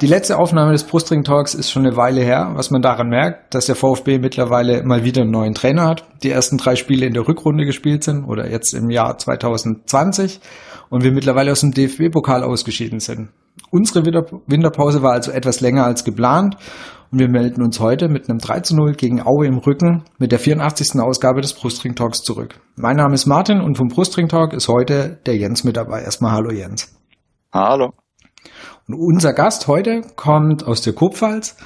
Die letzte Aufnahme des Brustring Talks ist schon eine Weile her, was man daran merkt, dass der VfB mittlerweile mal wieder einen neuen Trainer hat. Die ersten drei Spiele in der Rückrunde gespielt sind oder jetzt im Jahr 2020 und wir mittlerweile aus dem DFB-Pokal ausgeschieden sind. Unsere Winterpause war also etwas länger als geplant und wir melden uns heute mit einem 3 zu 0 gegen Aue im Rücken mit der 84. Ausgabe des Brustring Talks zurück. Mein Name ist Martin und vom Brustring Talk ist heute der Jens mit dabei. Erstmal hallo Jens. Hallo. Und unser Gast heute kommt aus der Kurpfalz,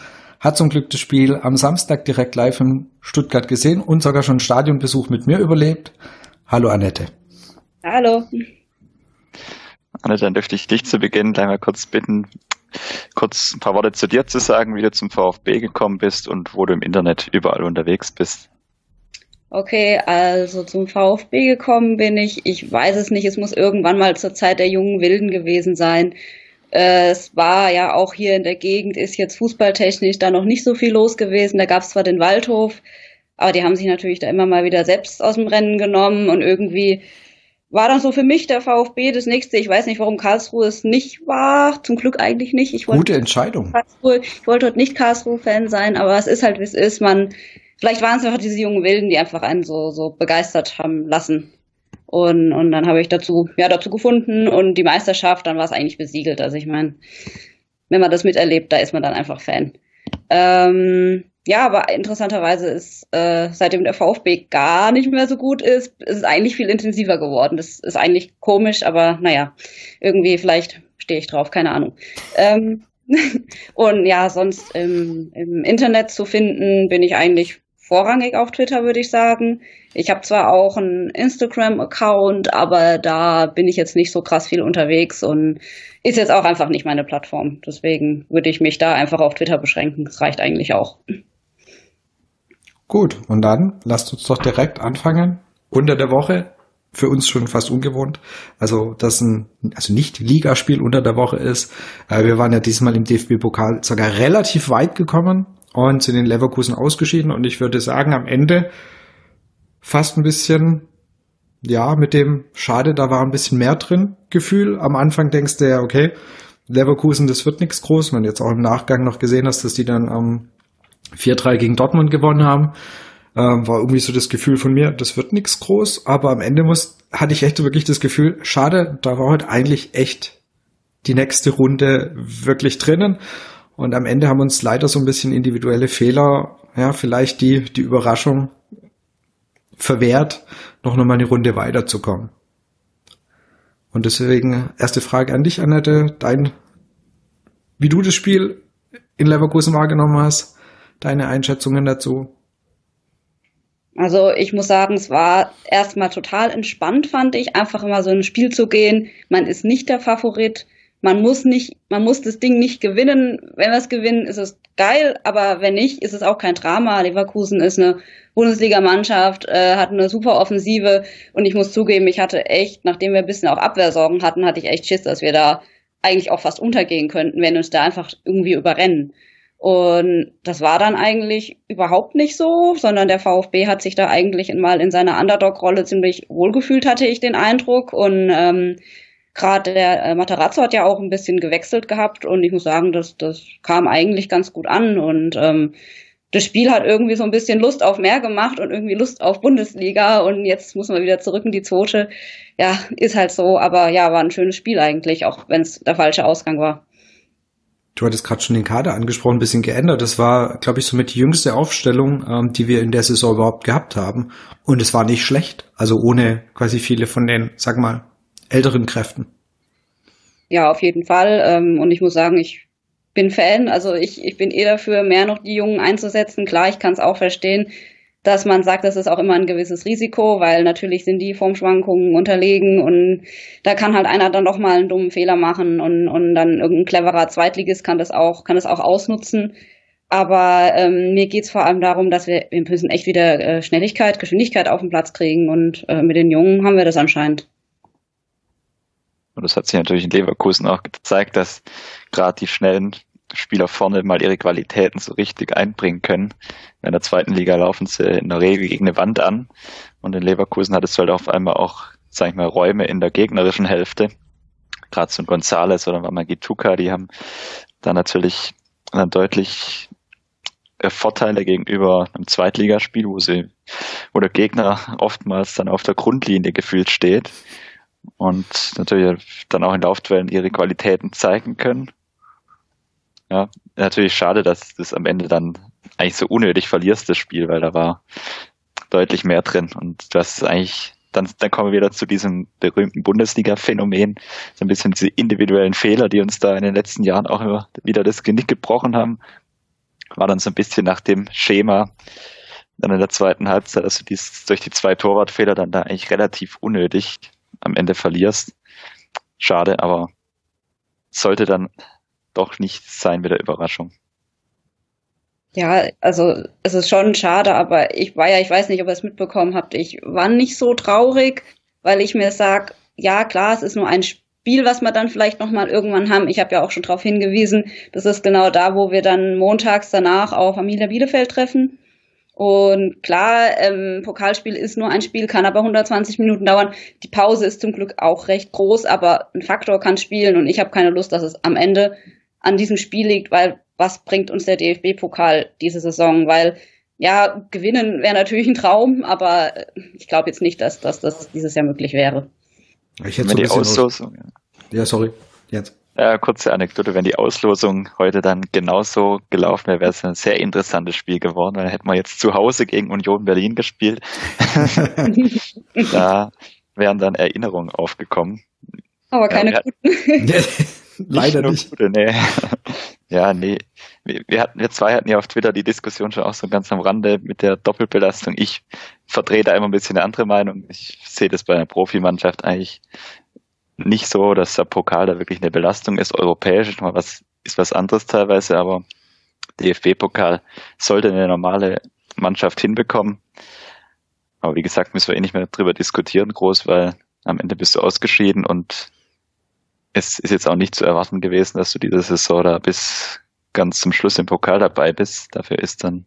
hat zum Glück das Spiel am Samstag direkt live in Stuttgart gesehen und sogar schon Stadionbesuch mit mir überlebt. Hallo Annette. Hallo. Annette, dann dürfte ich dich zu Beginn gleich mal kurz bitten, kurz ein paar Worte zu dir zu sagen, wie du zum VfB gekommen bist und wo du im Internet überall unterwegs bist. Okay, also zum VfB gekommen bin ich. Ich weiß es nicht. Es muss irgendwann mal zur Zeit der jungen Wilden gewesen sein. Äh, es war ja auch hier in der Gegend, ist jetzt fußballtechnisch da noch nicht so viel los gewesen. Da gab es zwar den Waldhof, aber die haben sich natürlich da immer mal wieder selbst aus dem Rennen genommen und irgendwie war dann so für mich der VfB das nächste. Ich weiß nicht, warum Karlsruhe es nicht war. Zum Glück eigentlich nicht. Ich wollte Gute Entscheidung. Karlsruhe, ich wollte dort nicht Karlsruhe-Fan sein, aber es ist halt, wie es ist. Man, vielleicht waren es einfach diese jungen Wilden, die einfach einen so, so begeistert haben lassen. Und, und dann habe ich dazu, ja, dazu gefunden und die Meisterschaft, dann war es eigentlich besiegelt. Also ich meine, wenn man das miterlebt, da ist man dann einfach Fan. Ähm, ja, aber interessanterweise ist, äh, seitdem der VfB gar nicht mehr so gut ist, ist es eigentlich viel intensiver geworden. Das ist eigentlich komisch, aber naja, irgendwie vielleicht stehe ich drauf, keine Ahnung. Ähm, und ja, sonst im, im Internet zu finden, bin ich eigentlich vorrangig auf Twitter, würde ich sagen. Ich habe zwar auch einen Instagram-Account, aber da bin ich jetzt nicht so krass viel unterwegs und ist jetzt auch einfach nicht meine Plattform. Deswegen würde ich mich da einfach auf Twitter beschränken. Das reicht eigentlich auch. Gut, und dann lasst uns doch direkt anfangen. Unter der Woche, für uns schon fast ungewohnt. Also, dass ein, also nicht Ligaspiel unter der Woche ist. Äh, wir waren ja diesmal im DFB-Pokal sogar relativ weit gekommen und sind in Leverkusen ausgeschieden. Und ich würde sagen, am Ende fast ein bisschen, ja, mit dem Schade, da war ein bisschen mehr drin, Gefühl. Am Anfang denkst du ja, okay, Leverkusen, das wird nichts groß. Man jetzt auch im Nachgang noch gesehen hast, dass die dann am 4-3 gegen Dortmund gewonnen haben. Ähm, war irgendwie so das Gefühl von mir, das wird nichts groß. Aber am Ende muss, hatte ich echt wirklich das Gefühl, schade, da war heute eigentlich echt die nächste Runde wirklich drinnen. Und am Ende haben uns leider so ein bisschen individuelle Fehler, ja, vielleicht die, die Überraschung verwehrt, noch nochmal eine Runde weiterzukommen. Und deswegen erste Frage an dich, Annette, dein, wie du das Spiel in Leverkusen wahrgenommen hast, deine Einschätzungen dazu. Also ich muss sagen, es war erstmal total entspannt, fand ich, einfach immer so ein Spiel zu gehen. Man ist nicht der Favorit man muss nicht, man muss das Ding nicht gewinnen. Wenn wir es gewinnen, ist es geil, aber wenn nicht, ist es auch kein Drama. Leverkusen ist eine Bundesligamannschaft, äh, hat eine super Offensive und ich muss zugeben, ich hatte echt, nachdem wir ein bisschen auch Abwehrsorgen hatten, hatte ich echt Schiss, dass wir da eigentlich auch fast untergehen könnten, wenn uns da einfach irgendwie überrennen. Und das war dann eigentlich überhaupt nicht so, sondern der VfB hat sich da eigentlich mal in seiner Underdog-Rolle ziemlich wohlgefühlt, hatte ich den Eindruck. Und ähm, Gerade der äh, Matarazzo hat ja auch ein bisschen gewechselt gehabt und ich muss sagen, das, das kam eigentlich ganz gut an und ähm, das Spiel hat irgendwie so ein bisschen Lust auf mehr gemacht und irgendwie Lust auf Bundesliga und jetzt muss man wieder zurück in die zweite. Ja, ist halt so, aber ja, war ein schönes Spiel eigentlich, auch wenn es der falsche Ausgang war. Du hattest gerade schon den Kader angesprochen, ein bisschen geändert. Das war, glaube ich, somit die jüngste Aufstellung, ähm, die wir in der Saison überhaupt gehabt haben. Und es war nicht schlecht. Also ohne quasi viele von den, sag mal, älteren Kräften. Ja, auf jeden Fall. Ähm, und ich muss sagen, ich bin Fan. Also ich, ich bin eh dafür, mehr noch die Jungen einzusetzen. Klar, ich kann es auch verstehen, dass man sagt, das ist auch immer ein gewisses Risiko, weil natürlich sind die Formschwankungen unterlegen und da kann halt einer dann doch mal einen dummen Fehler machen und, und dann irgendein cleverer Zweitligist kann das auch, kann das auch ausnutzen. Aber ähm, mir geht's vor allem darum, dass wir, wir müssen echt wieder äh, Schnelligkeit, Geschwindigkeit auf den Platz kriegen und äh, mit den Jungen haben wir das anscheinend. Und das hat sich natürlich in Leverkusen auch gezeigt, dass gerade die schnellen Spieler vorne mal ihre Qualitäten so richtig einbringen können. In der zweiten Liga laufen sie in der Regel gegen eine Wand an. Und in Leverkusen hat es halt auf einmal auch, sag ich mal, Räume in der gegnerischen Hälfte. Gerade so ein Gonzales oder Mamagituka, die haben da natürlich dann deutlich äh, Vorteile gegenüber einem Zweitligaspiel, wo sie, wo der Gegner oftmals dann auf der Grundlinie gefühlt steht und natürlich dann auch in Laufduellen ihre Qualitäten zeigen können. Ja, natürlich schade, dass das am Ende dann eigentlich so unnötig verlierst, das Spiel, weil da war deutlich mehr drin und du hast eigentlich dann, dann kommen wir wieder zu diesem berühmten Bundesliga-Phänomen, so ein bisschen diese individuellen Fehler, die uns da in den letzten Jahren auch immer wieder das Genick gebrochen haben, war dann so ein bisschen nach dem Schema dann in der zweiten Halbzeit, also dies, durch die zwei Torwartfehler dann da eigentlich relativ unnötig am Ende verlierst. Schade, aber sollte dann doch nicht sein mit der Überraschung. Ja, also es ist schon schade, aber ich war ja, ich weiß nicht, ob ihr es mitbekommen habt, ich war nicht so traurig, weil ich mir sag, ja klar, es ist nur ein Spiel, was wir dann vielleicht nochmal irgendwann haben. Ich habe ja auch schon darauf hingewiesen, das ist genau da, wo wir dann montags danach auf Familia Bielefeld treffen. Und klar, ähm, Pokalspiel ist nur ein Spiel, kann aber 120 Minuten dauern. Die Pause ist zum Glück auch recht groß, aber ein Faktor kann spielen und ich habe keine Lust, dass es am Ende an diesem Spiel liegt, weil was bringt uns der DFB-Pokal diese Saison? Weil ja, gewinnen wäre natürlich ein Traum, aber ich glaube jetzt nicht, dass, dass das dieses Jahr möglich wäre. Ich hätte so die Auslosung. Ja, sorry. Jetzt. Ja, kurze Anekdote, wenn die Auslosung heute dann genauso gelaufen wäre, wäre es ein sehr interessantes Spiel geworden. Dann hätten wir jetzt zu Hause gegen Union Berlin gespielt. da wären dann Erinnerungen aufgekommen. Aber keine ja, guten. Leider nicht. Gute, nee. Ja, nee. Wir, hatten, wir zwei hatten ja auf Twitter die Diskussion schon auch so ganz am Rande mit der Doppelbelastung. Ich vertrete immer ein bisschen eine andere Meinung. Ich sehe das bei einer Profimannschaft eigentlich nicht so, dass der Pokal da wirklich eine Belastung ist. Europäisch ist mal was, ist was anderes teilweise, aber DFB-Pokal sollte eine normale Mannschaft hinbekommen. Aber wie gesagt, müssen wir eh nicht mehr drüber diskutieren, groß, weil am Ende bist du ausgeschieden und es ist jetzt auch nicht zu erwarten gewesen, dass du diese Saison da bis ganz zum Schluss im Pokal dabei bist. Dafür ist dann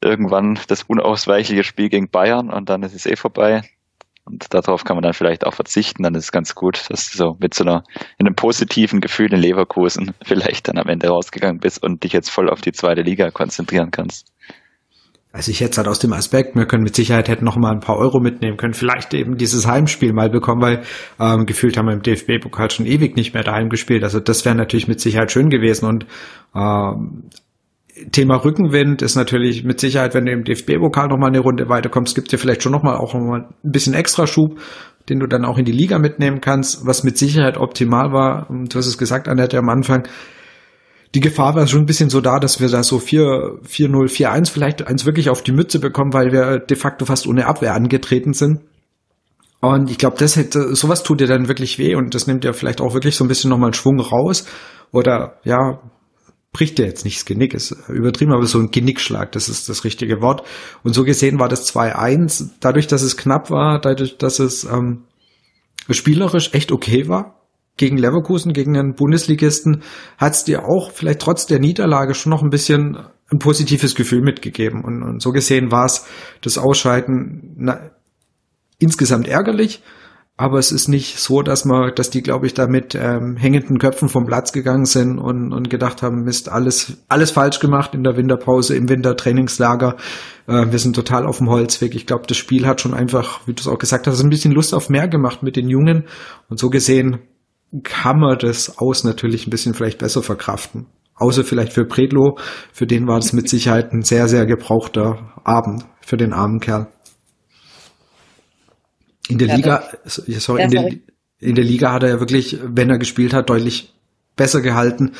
irgendwann das unausweichliche Spiel gegen Bayern und dann ist es eh vorbei. Und darauf kann man dann vielleicht auch verzichten. Dann ist es ganz gut, dass du so mit so einer, in einem positiven Gefühl in Leverkusen vielleicht dann am Ende rausgegangen bist und dich jetzt voll auf die zweite Liga konzentrieren kannst. Also ich jetzt halt aus dem Aspekt, wir können mit Sicherheit hätten noch mal ein paar Euro mitnehmen können, vielleicht eben dieses Heimspiel mal bekommen, weil ähm, gefühlt haben wir im DFB-Pokal schon ewig nicht mehr daheim gespielt. Also das wäre natürlich mit Sicherheit schön gewesen und ähm, Thema Rückenwind ist natürlich mit Sicherheit, wenn du im DFB-Pokal noch mal eine Runde weiterkommst, gibt dir vielleicht schon noch mal auch noch mal ein bisschen extra Schub, den du dann auch in die Liga mitnehmen kannst, was mit Sicherheit optimal war. Du hast es gesagt, Annette, am Anfang, die Gefahr war schon ein bisschen so da, dass wir da so 4, 4-0, 4-1 vielleicht eins wirklich auf die Mütze bekommen, weil wir de facto fast ohne Abwehr angetreten sind. Und ich glaube, das hätte, sowas tut dir dann wirklich weh und das nimmt dir vielleicht auch wirklich so ein bisschen nochmal einen Schwung raus. Oder ja, bricht dir jetzt nicht das Genick, ist übertrieben, aber so ein Genickschlag, das ist das richtige Wort. Und so gesehen war das 2-1, dadurch, dass es knapp war, dadurch, dass es ähm, spielerisch echt okay war, gegen Leverkusen, gegen einen Bundesligisten, hat es dir auch vielleicht trotz der Niederlage schon noch ein bisschen ein positives Gefühl mitgegeben. Und, und so gesehen war es das Ausscheiden na, insgesamt ärgerlich, aber es ist nicht so, dass man, dass die, glaube ich, da mit ähm, hängenden Köpfen vom Platz gegangen sind und, und gedacht haben, Mist, alles, alles falsch gemacht in der Winterpause, im Wintertrainingslager. Äh, wir sind total auf dem Holzweg. Ich glaube, das Spiel hat schon einfach, wie du es auch gesagt hast, ein bisschen Lust auf mehr gemacht mit den Jungen. Und so gesehen kann man das aus natürlich ein bisschen vielleicht besser verkraften. Außer vielleicht für Predlo, für den war das mit Sicherheit ein sehr, sehr gebrauchter Abend für den armen Kerl. In der ja, Liga, sorry, in, der, in der Liga hat er ja wirklich, wenn er gespielt hat, deutlich besser gehalten.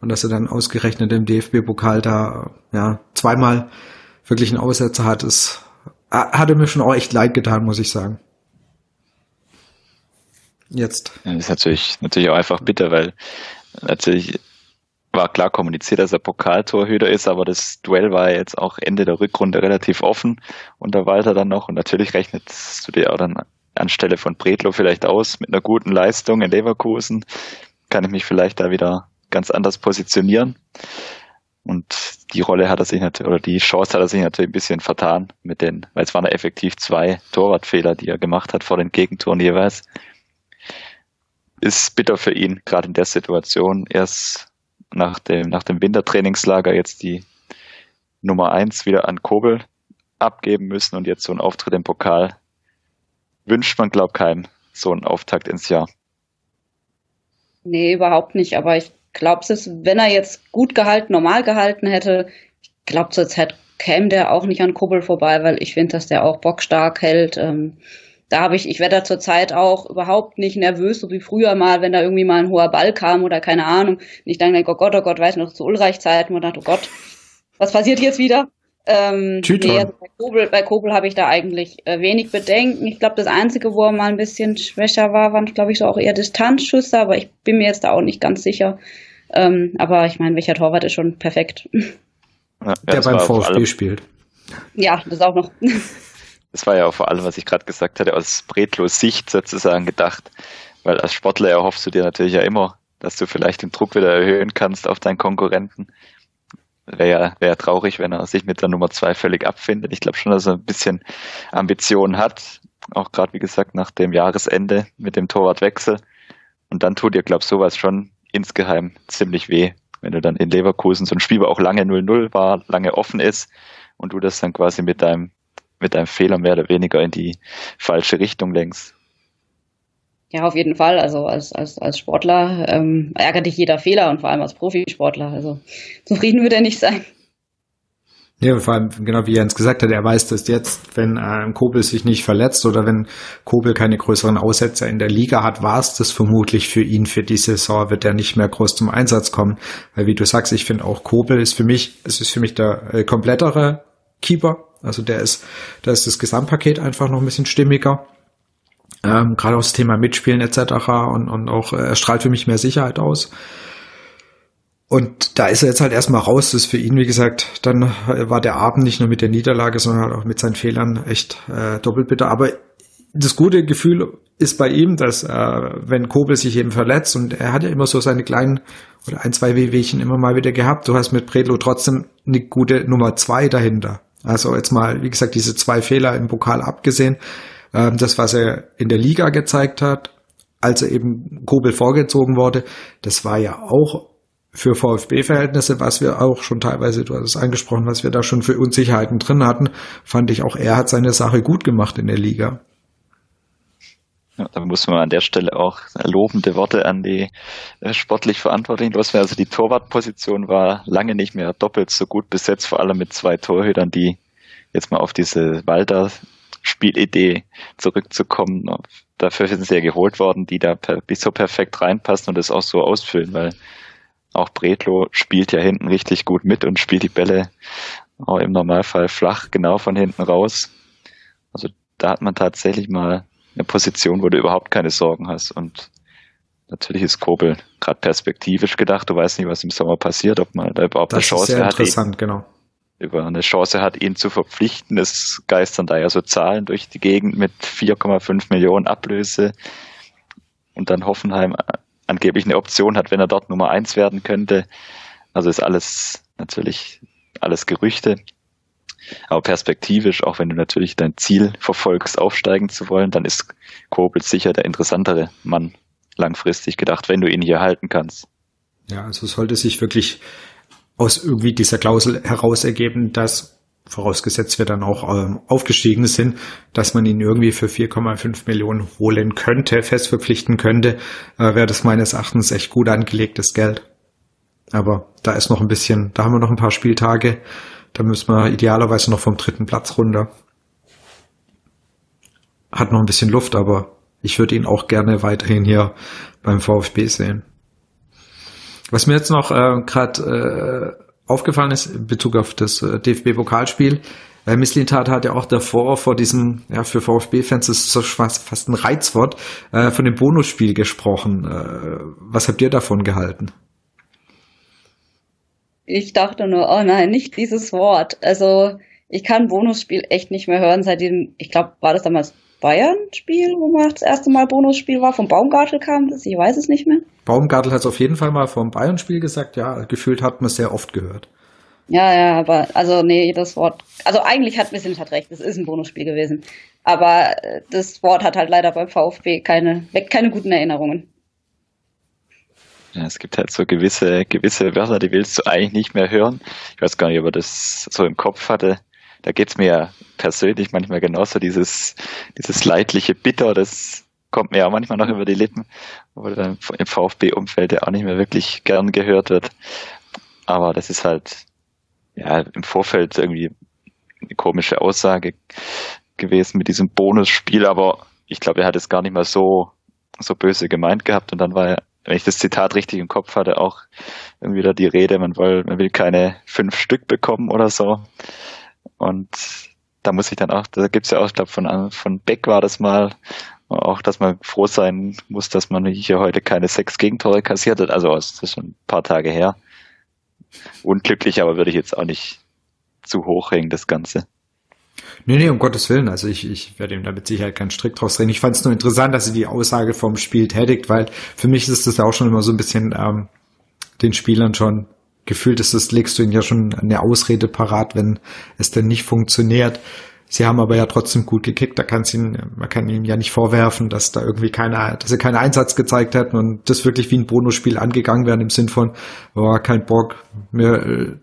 Und dass er dann ausgerechnet im DFB-Pokal da ja zweimal wirklich einen Aussetzer hat, ist, hat er mir schon auch echt leid getan, muss ich sagen jetzt. Das ist natürlich, natürlich auch einfach bitter, weil natürlich war klar kommuniziert, dass er Pokaltorhüter ist, aber das Duell war jetzt auch Ende der Rückrunde relativ offen da Walter dann noch und natürlich rechnest du dir auch dann anstelle von Bredlo vielleicht aus mit einer guten Leistung in Leverkusen. Kann ich mich vielleicht da wieder ganz anders positionieren. Und die Rolle hat er sich natürlich, oder die Chance hat er sich natürlich ein bisschen vertan mit den, weil es waren ja effektiv zwei Torwartfehler, die er gemacht hat vor den Gegentoren jeweils. Ist bitter für ihn, gerade in der Situation. Erst nach dem, nach dem Wintertrainingslager jetzt die Nummer eins wieder an Kobel abgeben müssen und jetzt so ein Auftritt im Pokal wünscht man, glaub keinem so einen Auftakt ins Jahr. Nee, überhaupt nicht. Aber ich glaube, wenn er jetzt gut gehalten, normal gehalten hätte, ich glaube, zur Zeit käme der auch nicht an Kubbel vorbei, weil ich finde, dass der auch bockstark hält. Ähm, da habe ich, ich werde da zur Zeit auch überhaupt nicht nervös, so wie früher mal, wenn da irgendwie mal ein hoher Ball kam oder keine Ahnung. Und ich dann denke, oh Gott, oh Gott, weiß noch zu Ulreich-Zeiten und dachte, oh Gott, was passiert jetzt wieder? Ähm, nee, also bei Kobel, bei Kobel habe ich da eigentlich äh, wenig Bedenken. Ich glaube, das Einzige, wo er mal ein bisschen schwächer war, waren, glaube ich, so auch eher Distanzschüsse, aber ich bin mir jetzt da auch nicht ganz sicher. Ähm, aber ich meine, welcher Torwart ist schon perfekt. Ja, der beim VfB spielt. Ja, das auch noch. Das war ja auch vor allem, was ich gerade gesagt hatte, aus Bretlos Sicht sozusagen gedacht. Weil als Sportler erhoffst du dir natürlich ja immer, dass du vielleicht den Druck wieder erhöhen kannst auf deinen Konkurrenten. Wäre ja, wär ja traurig, wenn er sich mit der Nummer zwei völlig abfindet. Ich glaube schon, dass er ein bisschen Ambitionen hat. Auch gerade, wie gesagt, nach dem Jahresende mit dem Torwartwechsel. Und dann tut dir, glaube ich, sowas schon insgeheim ziemlich weh, wenn du dann in Leverkusen so ein Spiel, wo auch lange 0-0 war, lange offen ist und du das dann quasi mit deinem, mit deinem Fehler mehr oder weniger in die falsche Richtung lenkst. Ja, auf jeden Fall. Also als, als, als Sportler ähm, ärgert dich jeder Fehler und vor allem als Profisportler. Also zufrieden würde er nicht sein. Ja, vor allem, genau wie Jens gesagt hat, er weiß, dass jetzt, wenn äh, Kobel sich nicht verletzt oder wenn Kobel keine größeren Aussätze in der Liga hat, war es das vermutlich für ihn für die Saison, wird er nicht mehr groß zum Einsatz kommen. Weil wie du sagst, ich finde auch Kobel ist für mich, es ist für mich der äh, komplettere Keeper. Also der ist, da ist das Gesamtpaket einfach noch ein bisschen stimmiger. Ähm, Gerade auch das Thema Mitspielen etc. Und, und auch äh, er strahlt für mich mehr Sicherheit aus. Und da ist er jetzt halt erstmal raus. Das ist für ihn, wie gesagt, dann war der Abend nicht nur mit der Niederlage, sondern halt auch mit seinen Fehlern echt äh, doppelt bitter. Aber das gute Gefühl ist bei ihm, dass äh, wenn Kobel sich eben verletzt und er hat ja immer so seine kleinen oder ein, zwei Wehwehchen immer mal wieder gehabt, du hast mit Predlo trotzdem eine gute Nummer zwei dahinter. Also jetzt mal, wie gesagt, diese zwei Fehler im Pokal abgesehen, ähm, das, was er in der Liga gezeigt hat, als er eben Kobel vorgezogen wurde, das war ja auch für VfB-Verhältnisse, was wir auch schon teilweise, du hast es angesprochen, was wir da schon für Unsicherheiten drin hatten, fand ich auch, er hat seine Sache gut gemacht in der Liga. Ja, da muss man an der Stelle auch lobende Worte an die äh, sportlich Verantwortlichen loswerden. Also die Torwartposition war lange nicht mehr doppelt so gut besetzt, vor allem mit zwei Torhütern, die jetzt mal auf diese Walter Spielidee zurückzukommen. Dafür sind sie ja geholt worden, die da per, so perfekt reinpassen und das auch so ausfüllen, weil auch Bretlo spielt ja hinten richtig gut mit und spielt die Bälle auch im Normalfall flach genau von hinten raus. Also da hat man tatsächlich mal eine Position, wo du überhaupt keine Sorgen hast. Und natürlich ist Kobel gerade perspektivisch gedacht. Du weißt nicht, was im Sommer passiert, ob man da überhaupt das eine Chance ist sehr hat. Interessant, genau über eine Chance hat, ihn zu verpflichten. Es geistern da ja so Zahlen durch die Gegend mit 4,5 Millionen Ablöse und dann Hoffenheim angeblich eine Option hat, wenn er dort Nummer eins werden könnte. Also ist alles natürlich alles Gerüchte. Aber perspektivisch, auch wenn du natürlich dein Ziel verfolgst, aufsteigen zu wollen, dann ist Kobel sicher der interessantere Mann langfristig gedacht, wenn du ihn hier halten kannst. Ja, also sollte sich wirklich aus irgendwie dieser Klausel heraus ergeben, dass vorausgesetzt wir dann auch ähm, aufgestiegen sind, dass man ihn irgendwie für 4,5 Millionen holen könnte, fest verpflichten könnte, äh, wäre das meines Erachtens echt gut angelegtes Geld. Aber da ist noch ein bisschen, da haben wir noch ein paar Spieltage, da müssen wir idealerweise noch vom dritten Platz runter. Hat noch ein bisschen Luft, aber ich würde ihn auch gerne weiterhin hier beim VfB sehen. Was mir jetzt noch äh, gerade äh, aufgefallen ist in Bezug auf das äh, DFB-Pokalspiel, äh, Misslintat hat ja auch davor vor diesem, ja, für VfB-Fans ist so fast, ein Reizwort, äh, von dem Bonusspiel gesprochen. Äh, was habt ihr davon gehalten? Ich dachte nur, oh nein, nicht dieses Wort. Also ich kann Bonusspiel echt nicht mehr hören, seitdem, ich glaube, war das damals Bayern-Spiel, wo man das erste Mal Bonusspiel war, vom Baumgartel kam das, ich weiß es nicht mehr. Baumgartel hat es auf jeden Fall mal vom Bayern-Spiel gesagt, ja, gefühlt hat man es sehr oft gehört. Ja, ja, aber also nee, das Wort, also eigentlich hat Vincent hat recht, es ist ein Bonusspiel gewesen. Aber äh, das Wort hat halt leider beim VfB keine, weckt keine guten Erinnerungen. Ja, es gibt halt so gewisse, gewisse Wörter, die willst du eigentlich nicht mehr hören. Ich weiß gar nicht, ob er das so im Kopf hatte. Da geht's mir ja persönlich manchmal genauso, dieses, dieses leidliche Bitter, das kommt mir ja manchmal noch über die Lippen, wo dann im VfB-Umfeld ja auch nicht mehr wirklich gern gehört wird. Aber das ist halt, ja, im Vorfeld irgendwie eine komische Aussage gewesen mit diesem Bonusspiel, aber ich glaube, er hat es gar nicht mal so, so böse gemeint gehabt und dann war er wenn ich das Zitat richtig im Kopf hatte, auch irgendwie wieder die Rede, man will, man will keine fünf Stück bekommen oder so. Und da muss ich dann auch, da gibt's ja auch, ich glaube, von, von Beck war das mal, auch, dass man froh sein muss, dass man hier heute keine sechs Gegentore kassiert hat. Also, das ist schon ein paar Tage her. Unglücklich, aber würde ich jetzt auch nicht zu hoch hängen, das Ganze. Nee, nee, um Gottes Willen. Also ich, ich werde ihm da mit Sicherheit keinen Strick draus drehen. Ich fand es nur interessant, dass sie die Aussage vom Spiel tätigt, weil für mich ist das ja auch schon immer so ein bisschen ähm, den Spielern schon gefühlt ist, das legst du ihnen ja schon eine Ausrede parat, wenn es denn nicht funktioniert. Sie haben aber ja trotzdem gut gekickt. Da kann ihnen, man kann ihnen ja nicht vorwerfen, dass da irgendwie keiner, dass sie keinen Einsatz gezeigt hätten und das wirklich wie ein Bonusspiel angegangen werden im Sinn von, oh, kein Bock, mir äh,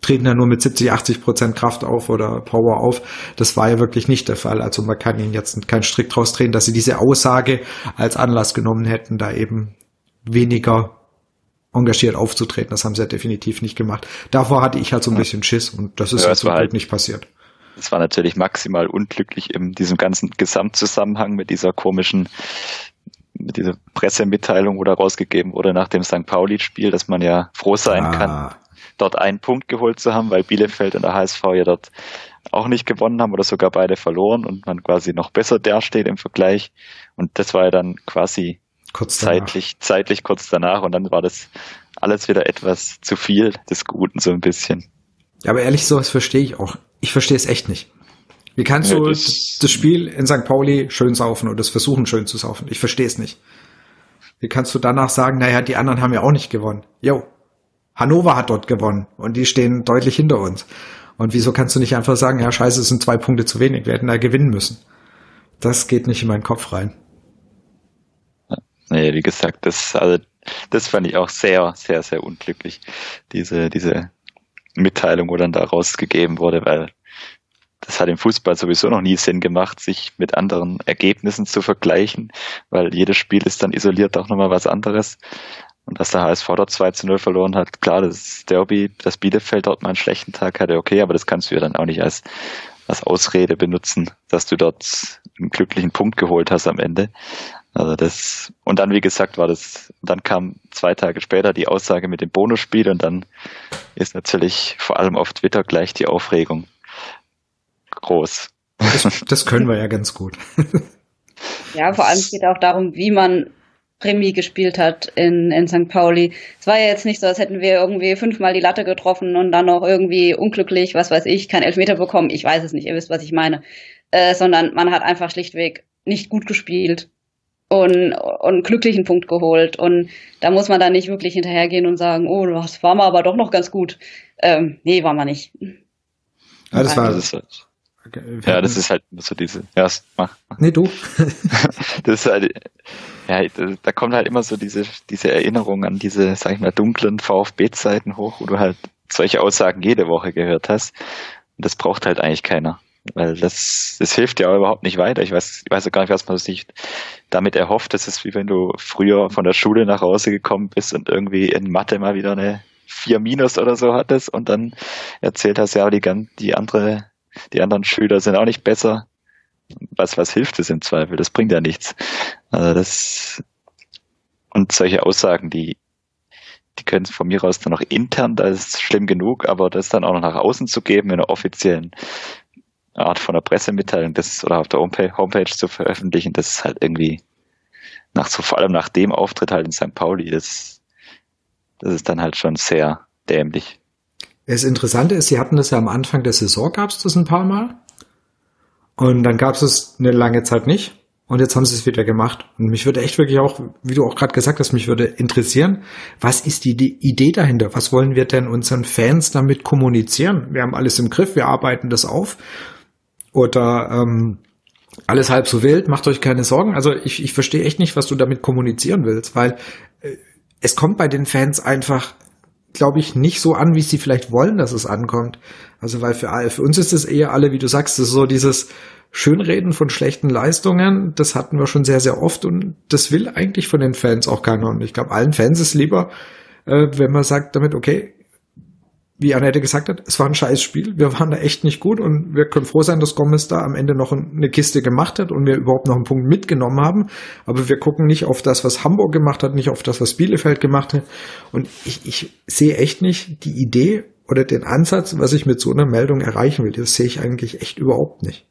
treten ja nur mit 70, 80 Prozent Kraft auf oder Power auf. Das war ja wirklich nicht der Fall. Also man kann ihnen jetzt keinen Strick draus drehen, dass sie diese Aussage als Anlass genommen hätten, da eben weniger engagiert aufzutreten. Das haben sie ja definitiv nicht gemacht. Davor hatte ich halt so ein bisschen Schiss und das ist ja, zum halt, nicht passiert. Es war natürlich maximal unglücklich in diesem ganzen Gesamtzusammenhang mit dieser komischen mit dieser Pressemitteilung, wo da rausgegeben wurde nach dem St. Pauli-Spiel, dass man ja froh sein ah. kann, dort einen Punkt geholt zu haben, weil Bielefeld und der HSV ja dort auch nicht gewonnen haben oder sogar beide verloren und man quasi noch besser dasteht im Vergleich. Und das war ja dann quasi kurz zeitlich, zeitlich kurz danach und dann war das alles wieder etwas zu viel des Guten so ein bisschen. Ja, aber ehrlich, sowas verstehe ich auch. Ich verstehe es echt nicht. Wie kannst ja, du das, das Spiel in St. Pauli schön saufen oder das versuchen schön zu saufen? Ich verstehe es nicht. Wie kannst du danach sagen, naja, die anderen haben ja auch nicht gewonnen? Jo, Hannover hat dort gewonnen und die stehen deutlich hinter uns. Und wieso kannst du nicht einfach sagen, ja, scheiße, es sind zwei Punkte zu wenig, wir hätten da gewinnen müssen. Das geht nicht in meinen Kopf rein. Nee, wie gesagt, das, also, das fand ich auch sehr, sehr, sehr unglücklich. Diese, diese Mitteilung, wo dann da rausgegeben wurde, weil das hat im Fußball sowieso noch nie Sinn gemacht, sich mit anderen Ergebnissen zu vergleichen, weil jedes Spiel ist dann isoliert auch nochmal was anderes. Und dass der HSV dort 2 zu 0 verloren hat, klar, das Derby, das Bielefeld dort mal einen schlechten Tag hatte, okay, aber das kannst du ja dann auch nicht als, als Ausrede benutzen, dass du dort einen glücklichen Punkt geholt hast am Ende. Also das, und dann, wie gesagt, war das, dann kam zwei Tage später die Aussage mit dem Bonusspiel und dann ist natürlich vor allem auf Twitter gleich die Aufregung groß. Das, das können wir ja ganz gut. Ja, vor allem geht auch darum, wie man Remy gespielt hat in, in St. Pauli. Es war ja jetzt nicht so, als hätten wir irgendwie fünfmal die Latte getroffen und dann noch irgendwie unglücklich, was weiß ich, kein Elfmeter bekommen. Ich weiß es nicht, ihr wisst, was ich meine. Äh, sondern man hat einfach schlichtweg nicht gut gespielt und, und einen glücklichen Punkt geholt. Und da muss man dann nicht wirklich hinterhergehen und sagen, oh, das war mal aber doch noch ganz gut. Ähm, nee, war man nicht. Ja, das war das. Ja, das ist halt so diese, ja, mach. Nee, du. das ist halt, ja, da kommt halt immer so diese, diese Erinnerung an diese, sag ich mal, dunklen VfB-Zeiten hoch, wo du halt solche Aussagen jede Woche gehört hast. Und das braucht halt eigentlich keiner. Weil das, das hilft ja überhaupt nicht weiter. Ich weiß, ich weiß gar nicht, was man sich damit erhofft. Das ist wie wenn du früher von der Schule nach Hause gekommen bist und irgendwie in Mathe mal wieder eine 4 Minus oder so hattest und dann erzählt hast, ja, die, die andere, die anderen Schüler sind auch nicht besser was, was hilft es im Zweifel? Das bringt ja nichts. Also das, und solche Aussagen, die, die können von mir aus dann auch intern, da ist schlimm genug, aber das dann auch noch nach außen zu geben in einer offiziellen Art von einer Pressemitteilung, das oder auf der Homepage, Homepage zu veröffentlichen, das ist halt irgendwie nach so vor allem nach dem Auftritt halt in St. Pauli, das, das ist dann halt schon sehr dämlich. Das Interessante ist, Sie hatten das ja am Anfang der Saison, gab es das ein paar Mal. Und dann gab es eine lange Zeit nicht. Und jetzt haben sie es wieder gemacht. Und mich würde echt wirklich auch, wie du auch gerade gesagt hast, mich würde interessieren, was ist die Idee dahinter? Was wollen wir denn unseren Fans damit kommunizieren? Wir haben alles im Griff, wir arbeiten das auf. Oder ähm, alles halb so wild, macht euch keine Sorgen. Also ich, ich verstehe echt nicht, was du damit kommunizieren willst, weil äh, es kommt bei den Fans einfach, glaube ich, nicht so an, wie sie vielleicht wollen, dass es ankommt. Also weil für, für uns ist es eher alle, wie du sagst, ist so dieses Schönreden von schlechten Leistungen, das hatten wir schon sehr, sehr oft und das will eigentlich von den Fans auch keiner. Und ich glaube, allen Fans ist lieber, äh, wenn man sagt damit, okay, wie Annette gesagt hat, es war ein scheiß Spiel. Wir waren da echt nicht gut und wir können froh sein, dass Gomez da am Ende noch eine Kiste gemacht hat und wir überhaupt noch einen Punkt mitgenommen haben. Aber wir gucken nicht auf das, was Hamburg gemacht hat, nicht auf das, was Bielefeld gemacht hat. Und ich, ich sehe echt nicht die Idee oder den Ansatz, was ich mit so einer Meldung erreichen will. Das sehe ich eigentlich echt überhaupt nicht.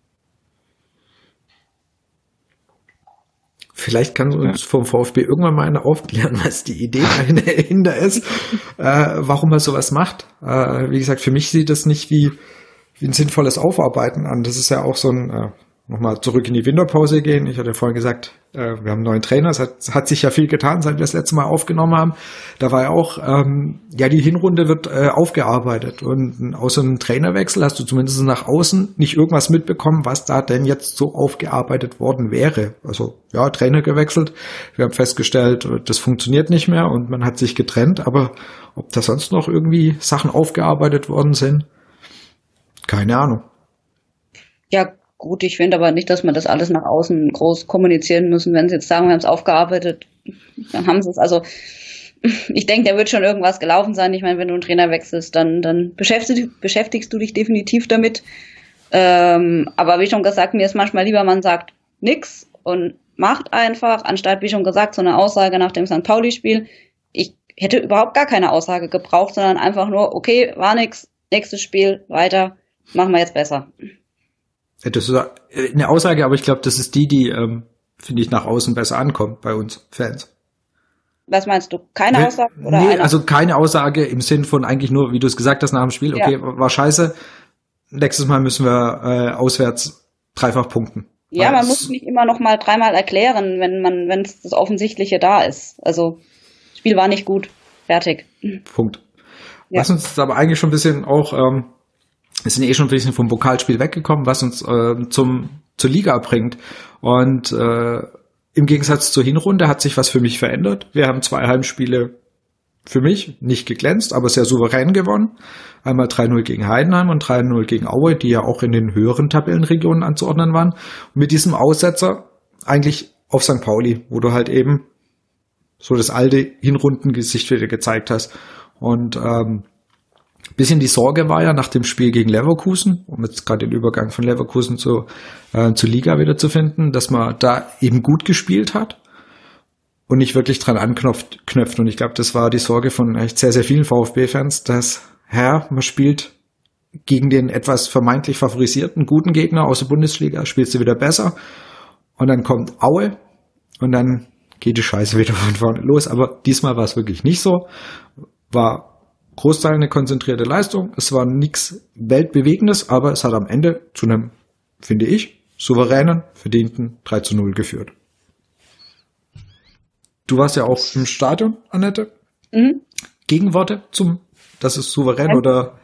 Vielleicht kann uns vom VfB irgendwann mal einer aufklären, was die Idee dahinter ist, äh, warum er sowas macht. Äh, wie gesagt, für mich sieht das nicht wie, wie ein sinnvolles Aufarbeiten an. Das ist ja auch so ein, äh, nochmal zurück in die Winterpause gehen. Ich hatte vorhin gesagt, äh, wir haben einen neuen Trainer. Es hat, hat sich ja viel getan, seit wir das letzte Mal aufgenommen haben. Da war ja auch, ähm, ja, die Hinrunde wird äh, aufgearbeitet. Und außer einem Trainerwechsel hast du zumindest nach außen nicht irgendwas mitbekommen, was da denn jetzt so aufgearbeitet worden wäre. Also, ja, Trainer gewechselt. Wir haben festgestellt, das funktioniert nicht mehr und man hat sich getrennt. Aber ob da sonst noch irgendwie Sachen aufgearbeitet worden sind, keine Ahnung. Ja, gut. Ich finde aber nicht, dass man das alles nach außen groß kommunizieren müssen. Wenn sie jetzt sagen, wir haben es aufgearbeitet, dann haben sie es. Also ich denke, da wird schon irgendwas gelaufen sein. Ich meine, wenn du einen Trainer wechselst, dann, dann beschäftigst, beschäftigst du dich definitiv damit. Ähm, aber wie schon gesagt, mir ist manchmal lieber, man sagt nix und macht einfach, anstatt, wie schon gesagt, so eine Aussage nach dem St. Pauli-Spiel. Ich hätte überhaupt gar keine Aussage gebraucht, sondern einfach nur, okay, war nix, nächstes Spiel, weiter, machen wir jetzt besser. Das ist eine Aussage, aber ich glaube, das ist die, die, ähm, finde ich, nach außen besser ankommt bei uns Fans. Was meinst du? Keine Aussage? Oder nee, eine? also keine Aussage im Sinn von eigentlich nur, wie du es gesagt hast nach dem Spiel, okay, ja. war scheiße. Nächstes Mal müssen wir äh, auswärts dreifach punkten. Ja, man muss nicht immer noch mal dreimal erklären, wenn man, wenn das Offensichtliche da ist. Also, Spiel war nicht gut. Fertig. Punkt. Ja. Was uns aber eigentlich schon ein bisschen auch ähm, wir sind eh schon ein bisschen vom Pokalspiel weggekommen, was uns äh, zum zur Liga bringt. Und äh, im Gegensatz zur Hinrunde hat sich was für mich verändert. Wir haben zwei Heimspiele für mich nicht geglänzt, aber sehr souverän gewonnen. Einmal 3-0 gegen Heidenheim und 3-0 gegen Aue, die ja auch in den höheren Tabellenregionen anzuordnen waren. Und mit diesem Aussetzer eigentlich auf St. Pauli, wo du halt eben so das alte Hinrundengesicht wieder gezeigt hast. Und ähm, Bisschen die Sorge war ja nach dem Spiel gegen Leverkusen, um jetzt gerade den Übergang von Leverkusen zu, äh, zur Liga wieder zu finden, dass man da eben gut gespielt hat und nicht wirklich dran anknüpft. Knöpft. Und ich glaube, das war die Sorge von echt sehr, sehr vielen VfB-Fans, dass, Herr, man spielt gegen den etwas vermeintlich favorisierten guten Gegner aus der Bundesliga, spielst du wieder besser. Und dann kommt Aue und dann geht die Scheiße wieder von vorne los. Aber diesmal war es wirklich nicht so. War Großteil eine konzentrierte Leistung. Es war nichts Weltbewegendes, aber es hat am Ende zu einem, finde ich, souveränen, verdienten 3 zu 0 geführt. Du warst ja auch im Stadion, Annette. Mhm. Gegenworte zum, dass es souverän ja. oder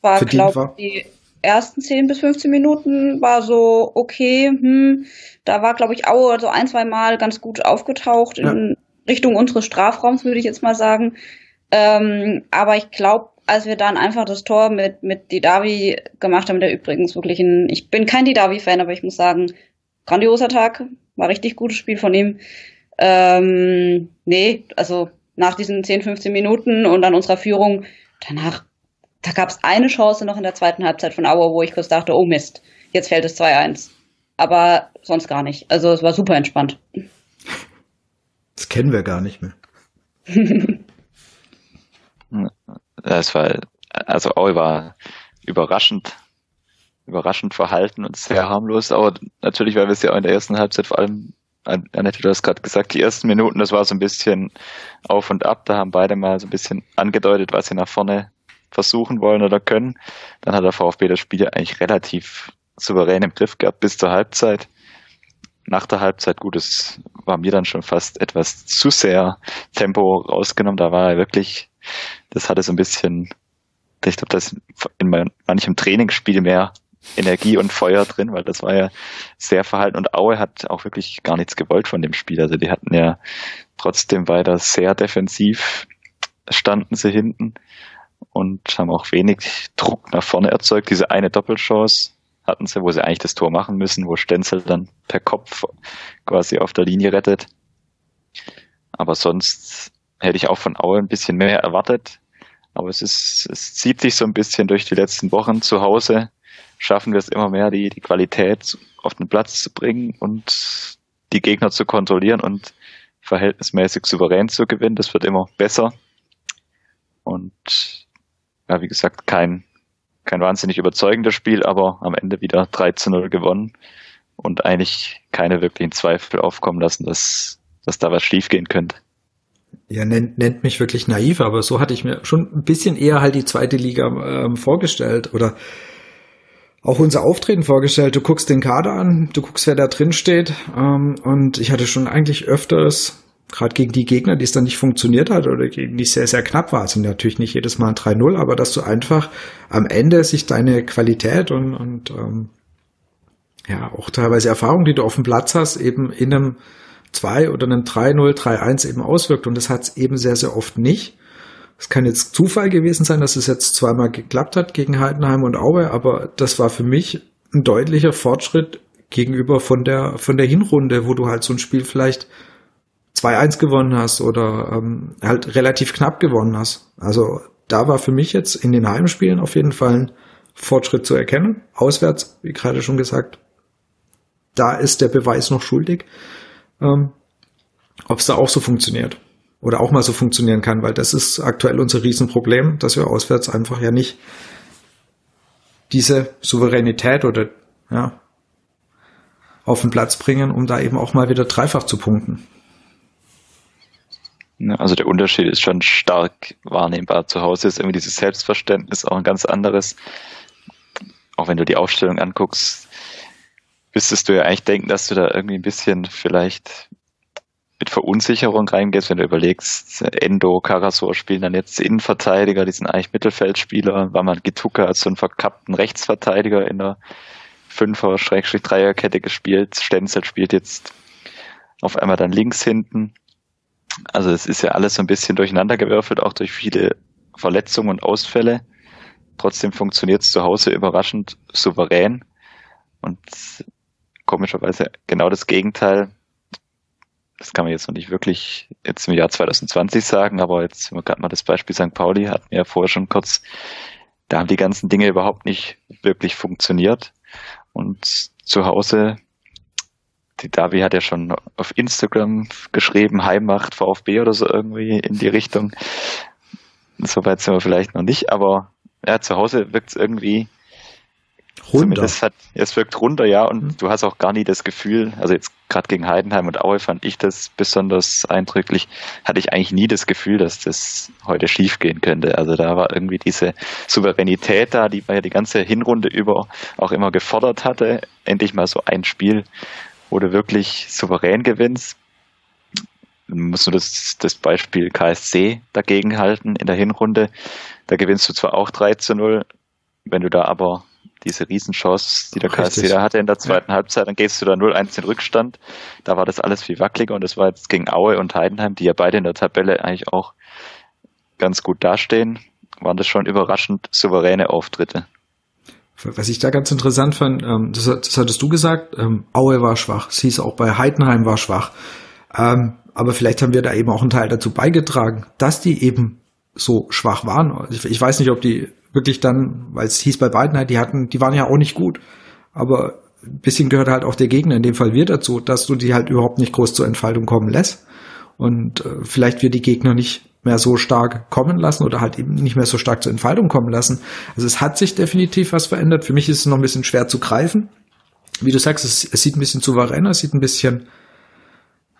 war, verdient glaub, war? Die ersten 10 bis 15 Minuten war so okay. Hm, da war, glaube ich, Aue so ein, zwei Mal ganz gut aufgetaucht in Richtung unseres Strafraums, würde ich jetzt mal sagen. Ähm, aber ich glaube, als wir dann einfach das Tor mit, mit Didavi gemacht haben, der übrigens wirklich ein, ich bin kein Didavi-Fan, aber ich muss sagen, grandioser Tag, war richtig gutes Spiel von ihm. Ähm, nee, also nach diesen 10, 15 Minuten und dann unserer Führung, danach, da gab es eine Chance noch in der zweiten Halbzeit von Auer, wo ich kurz dachte, oh Mist, jetzt fällt es 2-1. Aber sonst gar nicht. Also es war super entspannt. Das kennen wir gar nicht mehr. Es war, also Aue war überraschend, überraschend verhalten und sehr harmlos, aber natürlich, weil wir es ja auch in der ersten Halbzeit vor allem, Annette, du hast gerade gesagt, die ersten Minuten, das war so ein bisschen auf und ab, da haben beide mal so ein bisschen angedeutet, was sie nach vorne versuchen wollen oder können. Dann hat der VfB das Spiel eigentlich relativ souverän im Griff gehabt bis zur Halbzeit. Nach der Halbzeit, gut, es war mir dann schon fast etwas zu sehr Tempo rausgenommen. Da war er wirklich, das hatte so ein bisschen, ich glaube, das in manchem Trainingsspiel mehr Energie und Feuer drin, weil das war ja sehr verhalten und Aue hat auch wirklich gar nichts gewollt von dem Spiel. Also die hatten ja trotzdem weiter sehr defensiv standen sie hinten und haben auch wenig Druck nach vorne erzeugt. Diese eine Doppelchance hatten sie, wo sie eigentlich das Tor machen müssen, wo Stenzel dann per Kopf quasi auf der Linie rettet. Aber sonst hätte ich auch von Aue ein bisschen mehr erwartet. Aber es ist, es zieht sich so ein bisschen durch die letzten Wochen zu Hause. Schaffen wir es immer mehr, die, die Qualität auf den Platz zu bringen und die Gegner zu kontrollieren und verhältnismäßig souverän zu gewinnen. Das wird immer besser. Und ja, wie gesagt, kein, kein wahnsinnig überzeugendes Spiel, aber am Ende wieder 3 zu 0 gewonnen und eigentlich keine wirklichen Zweifel aufkommen lassen, dass, dass da was schiefgehen könnte. Ja, nennt, nennt mich wirklich naiv, aber so hatte ich mir schon ein bisschen eher halt die zweite Liga ähm, vorgestellt oder auch unser Auftreten vorgestellt. Du guckst den Kader an, du guckst, wer da drin steht ähm, und ich hatte schon eigentlich öfters gerade gegen die Gegner, die es dann nicht funktioniert hat oder gegen die es sehr, sehr knapp war, sind natürlich nicht jedes Mal ein 3-0, aber dass du einfach am Ende sich deine Qualität und, und ähm, ja, auch teilweise Erfahrung, die du auf dem Platz hast, eben in einem 2 oder einem 3-0, 3-1 eben auswirkt. Und das hat es eben sehr, sehr oft nicht. Es kann jetzt Zufall gewesen sein, dass es jetzt zweimal geklappt hat gegen Heidenheim und Aue, aber das war für mich ein deutlicher Fortschritt gegenüber von der, von der Hinrunde, wo du halt so ein Spiel vielleicht 2-1 gewonnen hast oder ähm, halt relativ knapp gewonnen hast. Also da war für mich jetzt in den Heimspielen auf jeden Fall ein Fortschritt zu erkennen. Auswärts, wie gerade schon gesagt, da ist der Beweis noch schuldig, ähm, ob es da auch so funktioniert oder auch mal so funktionieren kann, weil das ist aktuell unser Riesenproblem, dass wir auswärts einfach ja nicht diese Souveränität oder ja auf den Platz bringen, um da eben auch mal wieder dreifach zu punkten. Also der Unterschied ist schon stark wahrnehmbar. Zu Hause ist irgendwie dieses Selbstverständnis auch ein ganz anderes. Auch wenn du die Aufstellung anguckst, müsstest du ja eigentlich denken, dass du da irgendwie ein bisschen vielleicht mit Verunsicherung reingehst, wenn du überlegst, Endo, Karasor spielen dann jetzt Innenverteidiger, die sind eigentlich Mittelfeldspieler, war man Gituka als so einen verkappten Rechtsverteidiger in der Fünfer-Dreierkette gespielt, Stenzel spielt jetzt auf einmal dann links hinten also es ist ja alles so ein bisschen durcheinandergewürfelt, auch durch viele Verletzungen und Ausfälle. Trotzdem funktioniert es zu Hause überraschend souverän. Und komischerweise genau das Gegenteil. Das kann man jetzt noch nicht wirklich jetzt im Jahr 2020 sagen, aber jetzt wir gerade mal das Beispiel St. Pauli hatten wir ja vorher schon kurz, da haben die ganzen Dinge überhaupt nicht wirklich funktioniert. Und zu Hause die Davi hat ja schon auf Instagram geschrieben, Heimmacht VfB oder so irgendwie in die Richtung. Soweit sind wir vielleicht noch nicht, aber ja, zu Hause wirkt es irgendwie runter. Hat, es wirkt runter, ja, und mhm. du hast auch gar nie das Gefühl, also jetzt gerade gegen Heidenheim und Aue fand ich das besonders eindrücklich, hatte ich eigentlich nie das Gefühl, dass das heute schief gehen könnte. Also da war irgendwie diese Souveränität da, die man ja die ganze Hinrunde über auch immer gefordert hatte, endlich mal so ein Spiel, wo du wirklich souverän gewinnst. Musst du das, das Beispiel KSC dagegen halten in der Hinrunde. Da gewinnst du zwar auch 3 zu 0, wenn du da aber diese Riesenchance, die der Richtig. KSC da hatte in der zweiten ja. Halbzeit, dann gehst du da 0-1 in Rückstand. Da war das alles viel wackeliger und das war jetzt gegen Aue und Heidenheim, die ja beide in der Tabelle eigentlich auch ganz gut dastehen, waren das schon überraschend souveräne Auftritte. Was ich da ganz interessant fand, ähm, das, das hattest du gesagt, ähm, Aue war schwach, es hieß auch bei Heidenheim war schwach. Ähm, aber vielleicht haben wir da eben auch einen Teil dazu beigetragen, dass die eben so schwach waren. Ich, ich weiß nicht, ob die wirklich dann, weil es hieß bei beiden halt, die hatten, die waren ja auch nicht gut. Aber ein bisschen gehört halt auch der Gegner, in dem Fall wir dazu, dass du die halt überhaupt nicht groß zur Entfaltung kommen lässt. Und äh, vielleicht wir die Gegner nicht mehr so stark kommen lassen oder halt eben nicht mehr so stark zur Entfaltung kommen lassen. Also es hat sich definitiv was verändert. Für mich ist es noch ein bisschen schwer zu greifen. Wie du sagst, es, es sieht ein bisschen souveräner, es sieht ein bisschen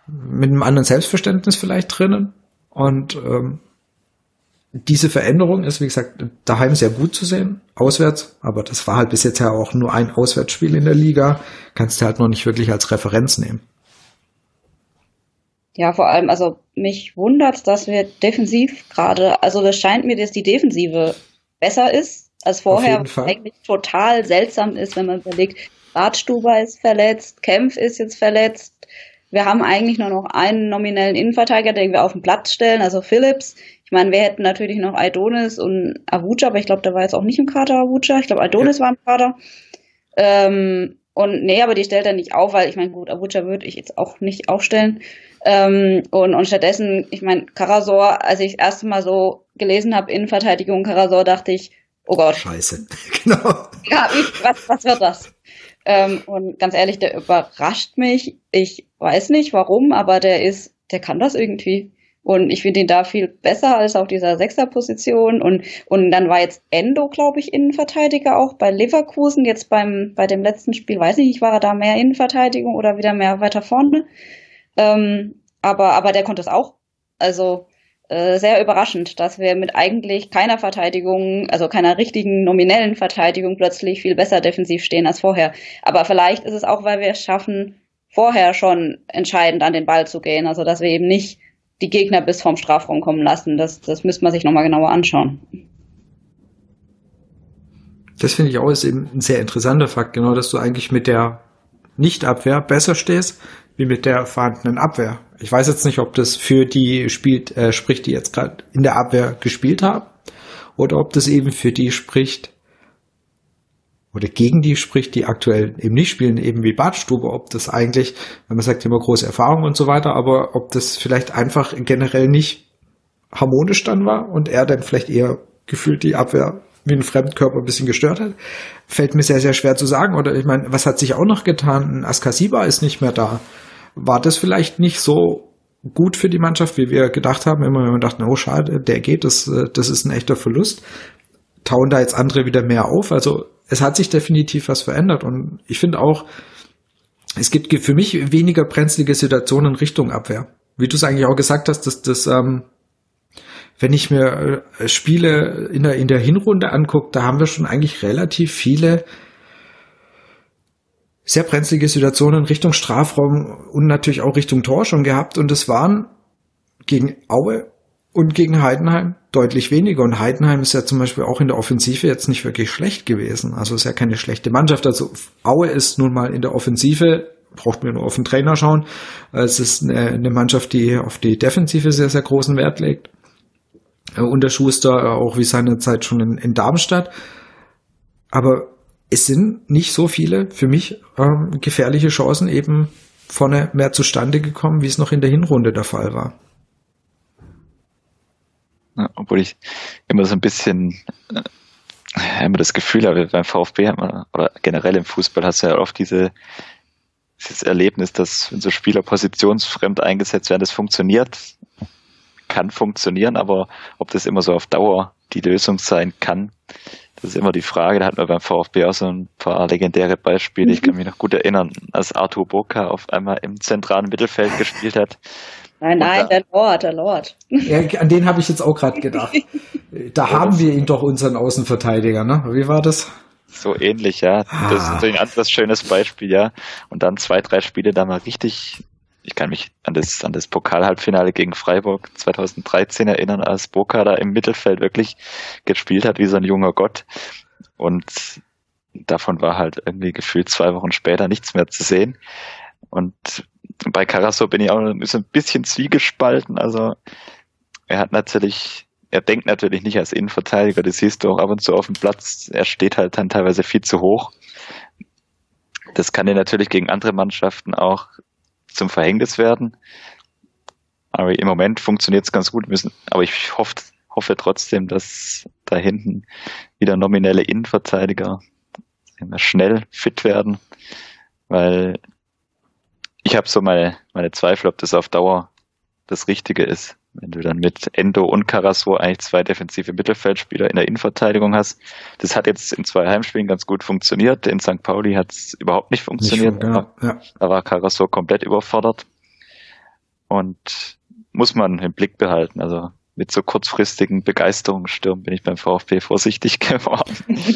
mit einem anderen Selbstverständnis vielleicht drinnen. Und ähm, diese Veränderung ist, wie gesagt, daheim sehr gut zu sehen, auswärts, aber das war halt bis jetzt ja auch nur ein Auswärtsspiel in der Liga, kannst du halt noch nicht wirklich als Referenz nehmen. Ja, vor allem, also mich wundert, dass wir defensiv gerade, also das scheint mir, dass die Defensive besser ist als vorher, was eigentlich total seltsam ist, wenn man überlegt, Bartstuber ist verletzt, Kempf ist jetzt verletzt, wir haben eigentlich nur noch einen nominellen Innenverteidiger, den wir auf den Platz stellen, also Phillips. Ich meine, wir hätten natürlich noch Aidonis und Avucha, aber ich glaube, der war jetzt auch nicht im Kader, Avucha. Ich glaube, Aidonis ja. war im Kader. Ähm, und nee, aber die stellt er nicht auf, weil ich meine, gut, Avucha würde ich jetzt auch nicht aufstellen. Ähm, und, und stattdessen, ich meine, Karasor, als ich das erste Mal so gelesen habe, Innenverteidigung Karasor, dachte ich, oh Gott. Scheiße, genau. Ja, ich, was, was wird das? Ähm, und ganz ehrlich, der überrascht mich. Ich weiß nicht warum, aber der ist, der kann das irgendwie. Und ich finde ihn da viel besser als auf dieser Sechserposition. Und, und dann war jetzt Endo, glaube ich, Innenverteidiger auch bei Leverkusen. Jetzt beim, bei dem letzten Spiel, weiß ich nicht, war er da mehr Innenverteidigung oder wieder mehr weiter vorne. Ähm, aber, aber der konnte es auch. Also, äh, sehr überraschend, dass wir mit eigentlich keiner Verteidigung, also keiner richtigen nominellen Verteidigung plötzlich viel besser defensiv stehen als vorher. Aber vielleicht ist es auch, weil wir es schaffen, vorher schon entscheidend an den Ball zu gehen. Also dass wir eben nicht die Gegner bis vom Strafraum kommen lassen. Das, das müsste man sich nochmal genauer anschauen. Das finde ich auch ist eben ein sehr interessanter Fakt, genau, dass du eigentlich mit der Nicht-Abwehr besser stehst, wie mit der vorhandenen Abwehr. Ich weiß jetzt nicht, ob das für die spielt, äh, spricht, die jetzt gerade in der Abwehr gespielt haben, oder ob das eben für die spricht, oder gegen die spricht, die aktuell eben nicht spielen, eben wie Badstube, ob das eigentlich, wenn man sagt immer große Erfahrung und so weiter, aber ob das vielleicht einfach generell nicht harmonisch dann war und er dann vielleicht eher gefühlt die Abwehr wie ein Fremdkörper ein bisschen gestört hat, fällt mir sehr, sehr schwer zu sagen. Oder ich meine, was hat sich auch noch getan? Askasiba ist nicht mehr da war das vielleicht nicht so gut für die Mannschaft, wie wir gedacht haben. Immer wenn wir dachten, oh schade, der geht, das, äh, das ist ein echter Verlust. Tauen da jetzt andere wieder mehr auf. Also es hat sich definitiv was verändert und ich finde auch, es gibt für mich weniger brenzlige Situationen Richtung Abwehr. Wie du es eigentlich auch gesagt hast, dass das, ähm, wenn ich mir äh, Spiele in der, in der Hinrunde angucke, da haben wir schon eigentlich relativ viele sehr brenzlige Situationen Richtung Strafraum und natürlich auch Richtung Tor schon gehabt. Und es waren gegen Aue und gegen Heidenheim deutlich weniger. Und Heidenheim ist ja zum Beispiel auch in der Offensive jetzt nicht wirklich schlecht gewesen. Also ist ja keine schlechte Mannschaft. Also Aue ist nun mal in der Offensive, braucht mir nur auf den Trainer schauen. Es ist eine, Mannschaft, die auf die Defensive sehr, sehr großen Wert legt. Und der Schuster auch wie seine Zeit schon in, in Darmstadt. Aber es sind nicht so viele für mich ähm, gefährliche Chancen eben vorne mehr zustande gekommen, wie es noch in der Hinrunde der Fall war. Ja, obwohl ich immer so ein bisschen äh, immer das Gefühl habe, beim VfB man, oder generell im Fußball hast du ja oft diese, dieses Erlebnis, dass wenn so Spieler positionsfremd eingesetzt werden, das funktioniert, kann funktionieren, aber ob das immer so auf Dauer die Lösung sein kann, das ist immer die Frage. Da hat man beim VfB auch so ein paar legendäre Beispiele. Ich kann mich noch gut erinnern, als Arthur Burka auf einmal im zentralen Mittelfeld gespielt hat. Nein, nein, da, der Lord, der Lord. Ja, an den habe ich jetzt auch gerade gedacht. Da haben wir ihn doch unseren Außenverteidiger, ne? Wie war das? So ähnlich, ja. Das ist ah. ein anderes schönes Beispiel, ja. Und dann zwei, drei Spiele da mal richtig ich kann mich an das, an das Pokalhalbfinale gegen Freiburg 2013 erinnern, als Boca da im Mittelfeld wirklich gespielt hat wie so ein junger Gott. Und davon war halt irgendwie gefühlt zwei Wochen später nichts mehr zu sehen. Und bei Carasso bin ich auch ein bisschen zwiegespalten. Also er hat natürlich, er denkt natürlich nicht als Innenverteidiger, das siehst du auch ab und zu auf dem Platz. Er steht halt dann teilweise viel zu hoch. Das kann dir natürlich gegen andere Mannschaften auch zum Verhängnis werden. Aber im Moment funktioniert es ganz gut. Müssen, aber ich hoffe, hoffe trotzdem, dass da hinten wieder nominelle Innenverteidiger schnell fit werden, weil ich habe so meine, meine Zweifel, ob das auf Dauer das Richtige ist. Wenn du dann mit Endo und Carasso eigentlich zwei defensive Mittelfeldspieler in der Innenverteidigung hast. Das hat jetzt in zwei Heimspielen ganz gut funktioniert. In St. Pauli hat es überhaupt nicht funktioniert. Nicht, genau, ja. Da war Carasso komplett überfordert. Und muss man im Blick behalten. Also mit so kurzfristigen Begeisterungsstürmen bin ich beim VfB vorsichtig geworden.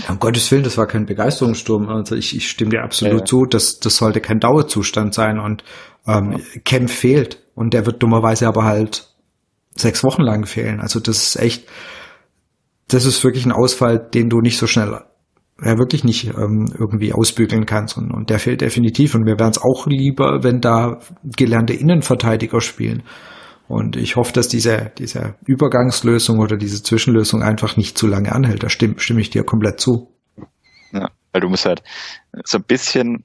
Um Gottes Willen, das war kein Begeisterungssturm. Also ich, ich stimme dir absolut ja. zu, das, das sollte kein Dauerzustand sein und ähm, ja. Kempf fehlt und der wird dummerweise aber halt sechs Wochen lang fehlen. Also das ist echt, das ist wirklich ein Ausfall, den du nicht so schnell ja, wirklich nicht ähm, irgendwie ausbügeln kannst. Und, und der fehlt definitiv. Und mir wären es auch lieber, wenn da gelernte Innenverteidiger spielen. Und ich hoffe, dass diese, diese Übergangslösung oder diese Zwischenlösung einfach nicht zu lange anhält. Da stimme, stimme ich dir komplett zu. Ja, weil du musst halt so ein bisschen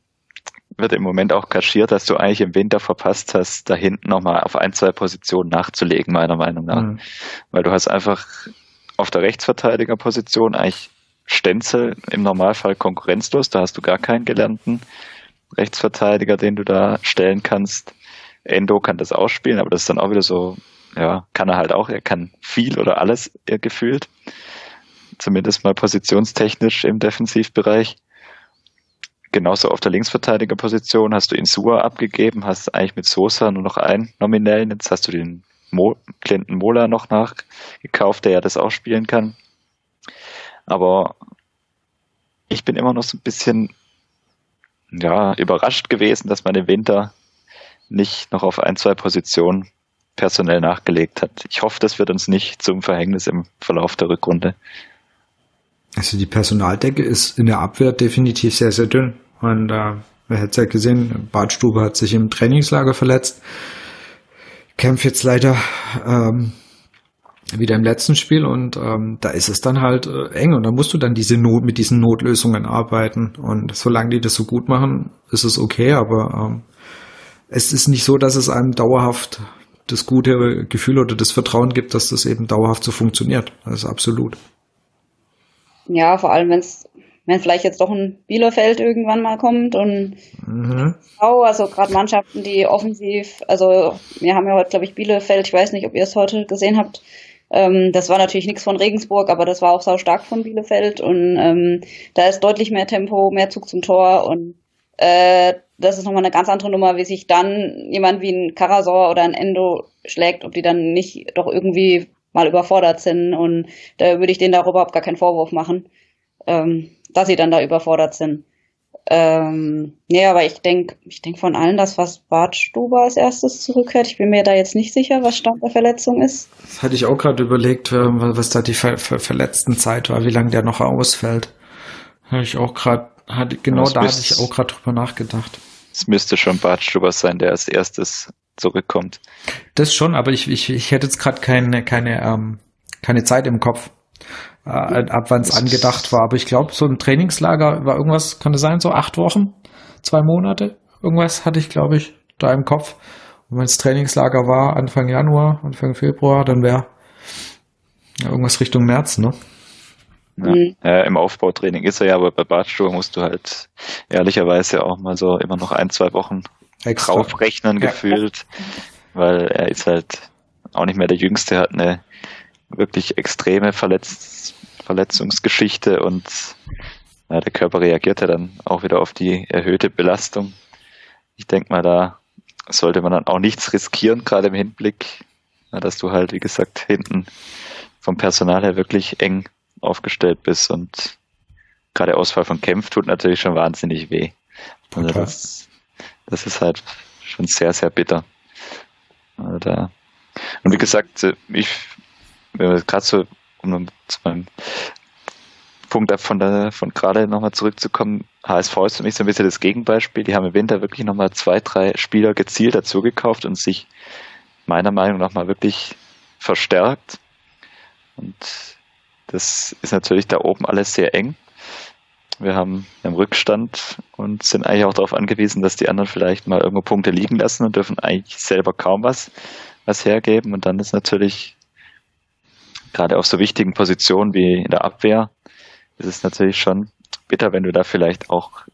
wird im Moment auch kaschiert, dass du eigentlich im Winter verpasst hast, da hinten nochmal auf ein, zwei Positionen nachzulegen, meiner Meinung nach. Mhm. Weil du hast einfach auf der Rechtsverteidigerposition eigentlich Stenzel im Normalfall konkurrenzlos, da hast du gar keinen gelernten Rechtsverteidiger, den du da stellen kannst. Endo kann das auch spielen, aber das ist dann auch wieder so, ja, kann er halt auch, er kann viel oder alles gefühlt. Zumindest mal positionstechnisch im Defensivbereich. Genauso auf der Linksverteidigerposition hast du Insua abgegeben, hast eigentlich mit Sosa nur noch einen nominellen. Jetzt hast du den Mo Clinton Mola noch nachgekauft, der ja das auch spielen kann. Aber ich bin immer noch so ein bisschen ja, überrascht gewesen, dass man im Winter nicht noch auf ein, zwei Positionen personell nachgelegt hat. Ich hoffe, das wird uns nicht zum Verhängnis im Verlauf der Rückrunde. Also die Personaldecke ist in der Abwehr definitiv sehr, sehr dünn. Und äh, wer hätte es ja gesehen, Badstube hat sich im Trainingslager verletzt. Kämpft jetzt leider ähm, wieder im letzten Spiel und ähm, da ist es dann halt äh, eng und da musst du dann diese Not mit diesen Notlösungen arbeiten und solange die das so gut machen, ist es okay, aber ähm, es ist nicht so, dass es einem dauerhaft das gute Gefühl oder das Vertrauen gibt, dass das eben dauerhaft so funktioniert. Das ist absolut. Ja, vor allem wenn es wenn vielleicht jetzt doch ein Bielefeld irgendwann mal kommt und mhm. also gerade Mannschaften, die offensiv, also wir haben ja heute, glaube ich, Bielefeld, ich weiß nicht, ob ihr es heute gesehen habt, ähm, das war natürlich nichts von Regensburg, aber das war auch sau stark von Bielefeld und ähm, da ist deutlich mehr Tempo, mehr Zug zum Tor und äh, das ist nochmal eine ganz andere Nummer, wie sich dann jemand wie ein Karasor oder ein Endo schlägt, ob die dann nicht doch irgendwie mal überfordert sind und da würde ich denen darüber überhaupt gar keinen Vorwurf machen, ähm, dass sie dann da überfordert sind. Ähm, nee, aber ich denke, ich denke von allen, dass was Bartstuber als erstes zurückkehrt. Ich bin mir da jetzt nicht sicher, was Stand der Verletzung ist. Das hatte ich auch gerade überlegt, äh, was da die ver ver verletzten Zeit war, wie lange der noch ausfällt. Habe ich auch gerade, genau da hatte ich auch gerade drüber nachgedacht. Es müsste schon Bartstuber sein, der als erstes zurückkommt. Das schon, aber ich, ich, ich hätte jetzt gerade keine, keine, ähm, keine Zeit im Kopf äh, ab wann es angedacht war. Aber ich glaube, so ein Trainingslager war irgendwas, kann es sein, so acht Wochen, zwei Monate, irgendwas hatte ich, glaube ich, da im Kopf. Und wenn es Trainingslager war, Anfang Januar, Anfang Februar, dann wäre ja, irgendwas Richtung März, ne? Ja, mhm. ja, Im Aufbautraining ist er ja, aber bei Bartschuhe musst du halt ehrlicherweise auch mal so immer noch ein, zwei Wochen Extra. draufrechnen ja. gefühlt, weil er ist halt auch nicht mehr der Jüngste, hat eine wirklich extreme Verletz Verletzungsgeschichte und ja, der Körper reagiert ja dann auch wieder auf die erhöhte Belastung. Ich denke mal, da sollte man dann auch nichts riskieren, gerade im Hinblick, ja, dass du halt, wie gesagt, hinten vom Personal her wirklich eng aufgestellt bist und gerade Ausfall von Kempf tut natürlich schon wahnsinnig weh. Also das, das ist halt schon sehr, sehr bitter. Also und wie gesagt, ich gerade so, um zu meinem Punkt von, der, von gerade nochmal zurückzukommen, HSV ist für mich so ein bisschen das Gegenbeispiel. Die haben im Winter wirklich nochmal zwei, drei Spieler gezielt dazu gekauft und sich meiner Meinung nach mal wirklich verstärkt. Und das ist natürlich da oben alles sehr eng. Wir haben einen Rückstand und sind eigentlich auch darauf angewiesen, dass die anderen vielleicht mal irgendwo Punkte liegen lassen und dürfen eigentlich selber kaum was, was hergeben. Und dann ist natürlich gerade auf so wichtigen Positionen wie in der Abwehr ist es natürlich schon bitter, wenn du da vielleicht auch,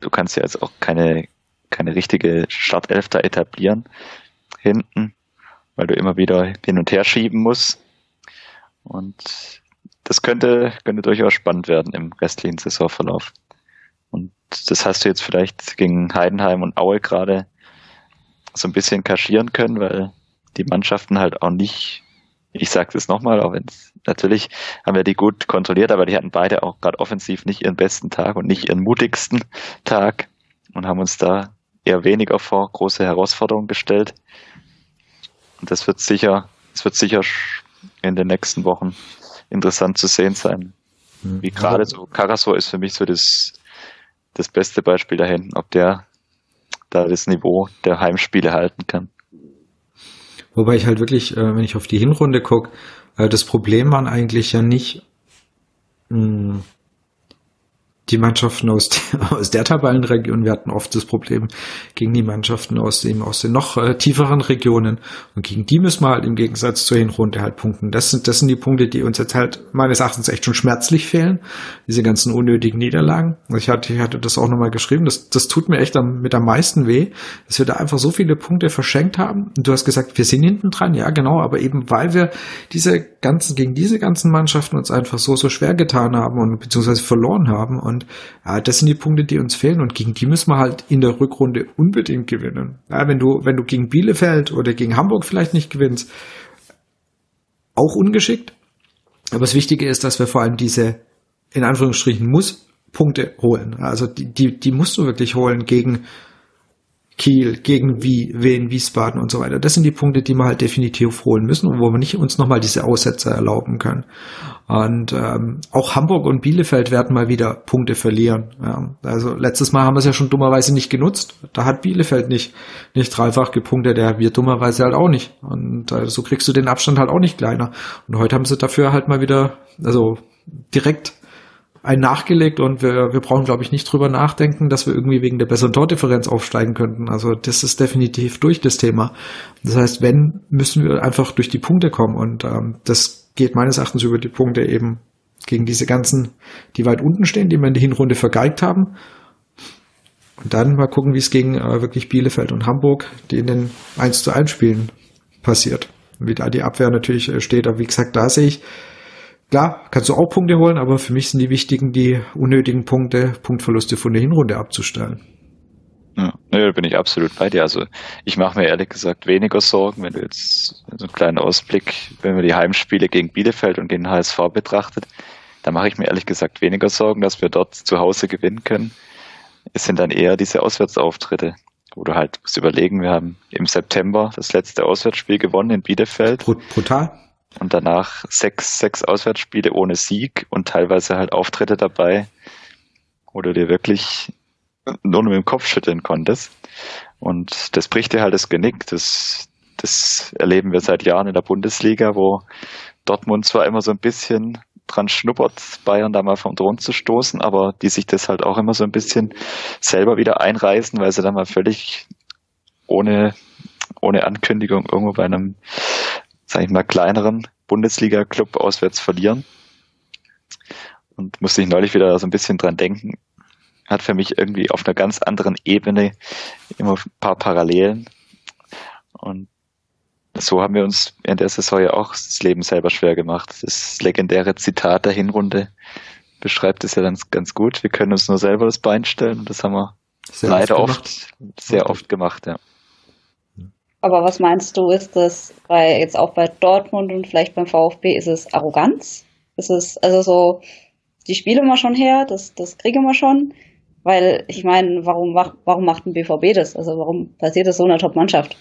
du kannst ja jetzt auch keine, keine richtige Startelf da etablieren hinten, weil du immer wieder hin und her schieben musst. Und das könnte, könnte durchaus spannend werden im restlichen Saisonverlauf. Und das hast du jetzt vielleicht gegen Heidenheim und Aue gerade so ein bisschen kaschieren können, weil die Mannschaften halt auch nicht ich sage es nochmal, auch wenn natürlich haben wir die gut kontrolliert, aber die hatten beide auch gerade offensiv nicht ihren besten Tag und nicht ihren mutigsten Tag und haben uns da eher weniger vor große Herausforderungen gestellt. Und das wird sicher, es wird sicher in den nächsten Wochen interessant zu sehen sein. Hm. Wie gerade so, Karasor ist für mich so das, das beste Beispiel da hinten, ob der da das Niveau der Heimspiele halten kann. Wobei ich halt wirklich, äh, wenn ich auf die Hinrunde gucke, äh, das Problem waren eigentlich ja nicht hm, die Mannschaften aus, aus der Tabellenregion, wir hatten oft das Problem gegen die Mannschaften aus dem, aus den noch äh, tieferen Regionen. Und gegen die müssen wir halt im Gegensatz zur Hinrunde halt punkten. Das sind, das sind die Punkte, die uns jetzt halt meines Erachtens echt schon schmerzlich fehlen. Diese ganzen unnötigen Niederlagen. Ich hatte, ich hatte das auch nochmal geschrieben. Das, das tut mir echt am, mit am meisten weh, dass wir da einfach so viele Punkte verschenkt haben. Und du hast gesagt, wir sind hinten dran. Ja, genau. Aber eben weil wir diese ganzen, gegen diese ganzen Mannschaften uns einfach so, so schwer getan haben und beziehungsweise verloren haben. Und und ja, das sind die Punkte, die uns fehlen. Und gegen die müssen wir halt in der Rückrunde unbedingt gewinnen. Ja, wenn du, wenn du gegen Bielefeld oder gegen Hamburg vielleicht nicht gewinnst, auch ungeschickt. Aber das Wichtige ist, dass wir vor allem diese, in Anführungsstrichen, muss Punkte holen. Also die, die, die musst du wirklich holen gegen Kiel, gegen wie, Wien, Wiesbaden und so weiter. Das sind die Punkte, die wir halt definitiv holen müssen und wo wir nicht uns nochmal diese Aussätze erlauben können. Und ähm, auch Hamburg und Bielefeld werden mal wieder Punkte verlieren. Ja, also letztes Mal haben wir es ja schon dummerweise nicht genutzt. Da hat Bielefeld nicht, nicht dreifach gepunktet, der wir dummerweise halt auch nicht. Und äh, so kriegst du den Abstand halt auch nicht kleiner. Und heute haben sie dafür halt mal wieder, also direkt ein nachgelegt und wir, wir brauchen, glaube ich, nicht drüber nachdenken, dass wir irgendwie wegen der besseren Tordifferenz aufsteigen könnten. Also das ist definitiv durch das Thema. Das heißt, wenn, müssen wir einfach durch die Punkte kommen und ähm, das geht meines Erachtens über die Punkte eben gegen diese ganzen, die weit unten stehen, die wir in der Hinrunde vergeigt haben. Und dann mal gucken, wie es gegen äh, wirklich Bielefeld und Hamburg, die in den 1 zu 1 Spielen passiert. Wie da die Abwehr natürlich äh, steht. Aber wie gesagt, da sehe ich, Klar, kannst du auch Punkte holen, aber für mich sind die wichtigen, die unnötigen Punkte, Punktverluste von der Hinrunde abzustellen. Ja, da bin ich absolut bei dir. Also ich mache mir ehrlich gesagt weniger Sorgen, wenn du jetzt so einen kleinen Ausblick, wenn wir die Heimspiele gegen Bielefeld und gegen HSV betrachtet, da mache ich mir ehrlich gesagt weniger Sorgen, dass wir dort zu Hause gewinnen können. Es sind dann eher diese Auswärtsauftritte, wo du halt musst überlegen, wir haben im September das letzte Auswärtsspiel gewonnen in Bielefeld. Brutal und danach sechs, sechs Auswärtsspiele ohne Sieg und teilweise halt Auftritte dabei, wo du dir wirklich nur mit dem Kopf schütteln konntest. Und das bricht dir halt das Genick. Das, das erleben wir seit Jahren in der Bundesliga, wo Dortmund zwar immer so ein bisschen dran schnuppert, Bayern da mal vom Thron zu stoßen, aber die sich das halt auch immer so ein bisschen selber wieder einreißen, weil sie dann mal völlig ohne, ohne Ankündigung irgendwo bei einem sag ich mal, kleineren Bundesliga-Club auswärts verlieren. Und musste ich neulich wieder so ein bisschen dran denken. Hat für mich irgendwie auf einer ganz anderen Ebene immer ein paar Parallelen. Und so haben wir uns in der Saison ja auch das Leben selber schwer gemacht. Das legendäre Zitat der Hinrunde beschreibt es ja ganz, ganz gut. Wir können uns nur selber das Bein stellen und das haben wir sehr leider oft, oft sehr oft gemacht, ja. Aber was meinst du, ist das bei jetzt auch bei Dortmund und vielleicht beim VfB, ist es Arroganz? Ist es also so, die spielen wir schon her, das, das kriegen wir schon? Weil ich meine, warum macht, warum macht ein BVB das? Also warum passiert das so einer Top-Mannschaft?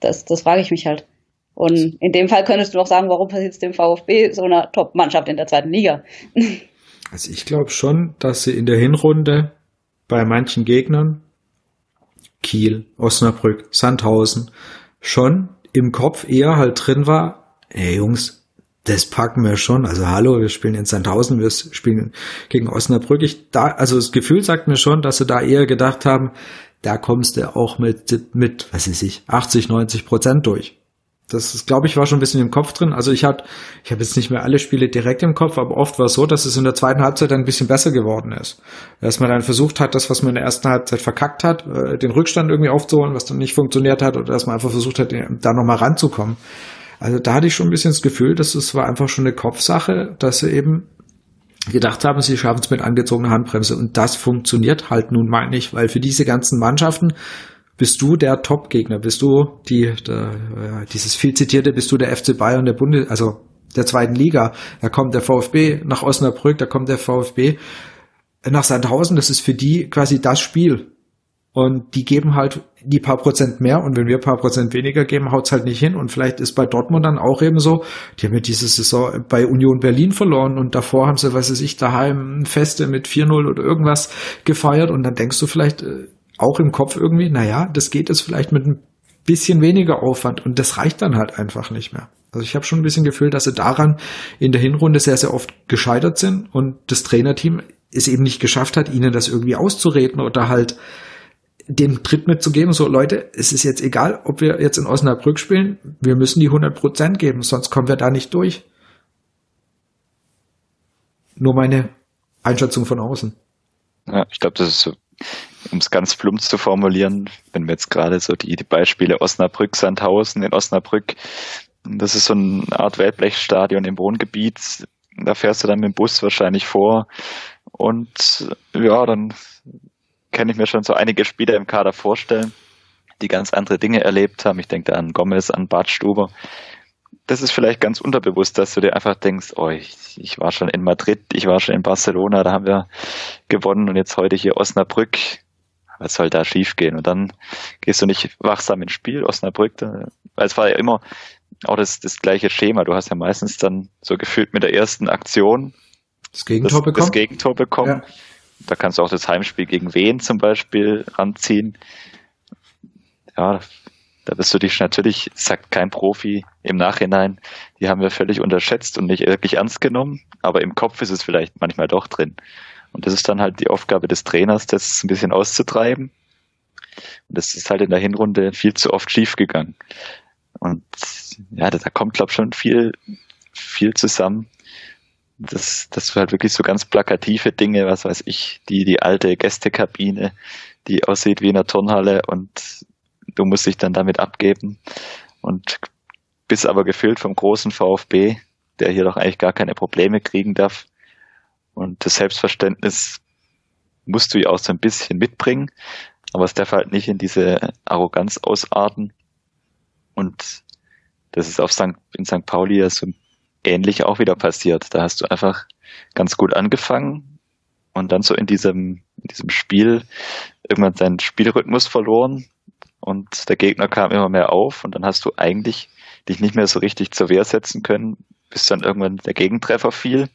Das, das frage ich mich halt. Und in dem Fall könntest du auch sagen, warum passiert es dem VfB so einer Top-Mannschaft in der zweiten Liga? Also ich glaube schon, dass sie in der Hinrunde bei manchen Gegnern Kiel, Osnabrück, Sandhausen schon im Kopf eher halt drin war, ey Jungs, das packen wir schon. Also hallo, wir spielen in Sandhausen, wir spielen gegen Osnabrück. Ich da, also das Gefühl sagt mir schon, dass sie da eher gedacht haben, da kommst du auch mit, mit, was weiß ich, 80, 90 Prozent durch. Das glaube ich, war schon ein bisschen im Kopf drin. Also ich hatte, ich habe jetzt nicht mehr alle Spiele direkt im Kopf, aber oft war es so, dass es in der zweiten Halbzeit ein bisschen besser geworden ist. Dass man dann versucht hat, das, was man in der ersten Halbzeit verkackt hat, äh, den Rückstand irgendwie aufzuholen, was dann nicht funktioniert hat, oder dass man einfach versucht hat, da nochmal ranzukommen. Also da hatte ich schon ein bisschen das Gefühl, dass es war einfach schon eine Kopfsache, dass sie eben gedacht haben, sie schaffen es mit angezogener Handbremse. Und das funktioniert halt nun mal nicht, weil für diese ganzen Mannschaften bist du der Top-Gegner, bist du die, der, dieses viel zitierte, bist du der FC Bayern der Bundes, also der zweiten Liga. Da kommt der VfB nach Osnabrück, da kommt der VfB nach Sandhausen. Das ist für die quasi das Spiel. Und die geben halt die paar Prozent mehr und wenn wir paar Prozent weniger geben, haut's halt nicht hin. Und vielleicht ist bei Dortmund dann auch eben so, die haben ja diese Saison bei Union Berlin verloren und davor haben sie, was weiß ich, daheim Feste mit 4-0 oder irgendwas gefeiert und dann denkst du vielleicht äh, auch im Kopf irgendwie, naja, das geht jetzt vielleicht mit ein bisschen weniger Aufwand und das reicht dann halt einfach nicht mehr. Also ich habe schon ein bisschen Gefühl, dass sie daran in der Hinrunde sehr, sehr oft gescheitert sind und das Trainerteam es eben nicht geschafft hat, ihnen das irgendwie auszureden oder halt den Tritt mitzugeben, so Leute, es ist jetzt egal, ob wir jetzt in Osnabrück spielen, wir müssen die 100 Prozent geben, sonst kommen wir da nicht durch. Nur meine Einschätzung von außen. Ja, ich glaube, das ist so, um es ganz plump zu formulieren, wenn wir jetzt gerade so die, die Beispiele Osnabrück, Sandhausen in Osnabrück, das ist so eine Art Wellblechstadion im Wohngebiet, da fährst du dann mit dem Bus wahrscheinlich vor und ja, dann kann ich mir schon so einige Spieler im Kader vorstellen, die ganz andere Dinge erlebt haben. Ich denke da an Gomez, an Bart Stuber. Das ist vielleicht ganz unterbewusst, dass du dir einfach denkst, oh, ich, ich war schon in Madrid, ich war schon in Barcelona, da haben wir gewonnen und jetzt heute hier Osnabrück. Was soll da schiefgehen? Und dann gehst du nicht wachsam ins Spiel, Osnabrück. Da, weil es war ja immer auch das, das gleiche Schema. Du hast ja meistens dann so gefühlt mit der ersten Aktion das Gegentor das, bekommen. Das Gegentor bekommen. Ja. Da kannst du auch das Heimspiel gegen Wien zum Beispiel ranziehen. Ja, da wirst du dich natürlich, sagt kein Profi im Nachhinein, die haben wir völlig unterschätzt und nicht wirklich ernst genommen, aber im Kopf ist es vielleicht manchmal doch drin. Und das ist dann halt die Aufgabe des Trainers, das ein bisschen auszutreiben. Und das ist halt in der Hinrunde viel zu oft schiefgegangen. Und ja, da, da kommt, glaube ich, schon viel, viel zusammen das, das war halt wirklich so ganz plakative Dinge, was weiß ich, die, die alte Gästekabine, die aussieht wie in einer Turnhalle und du musst dich dann damit abgeben und bist aber gefüllt vom großen VfB, der hier doch eigentlich gar keine Probleme kriegen darf. Und das Selbstverständnis musst du ja auch so ein bisschen mitbringen, aber es darf halt nicht in diese Arroganz ausarten. Und das ist auf St. in St. Pauli ja so ein ähnlich auch wieder passiert. Da hast du einfach ganz gut angefangen und dann so in diesem, in diesem Spiel irgendwann seinen Spielrhythmus verloren und der Gegner kam immer mehr auf und dann hast du eigentlich dich nicht mehr so richtig zur Wehr setzen können, bis dann irgendwann der Gegentreffer fiel.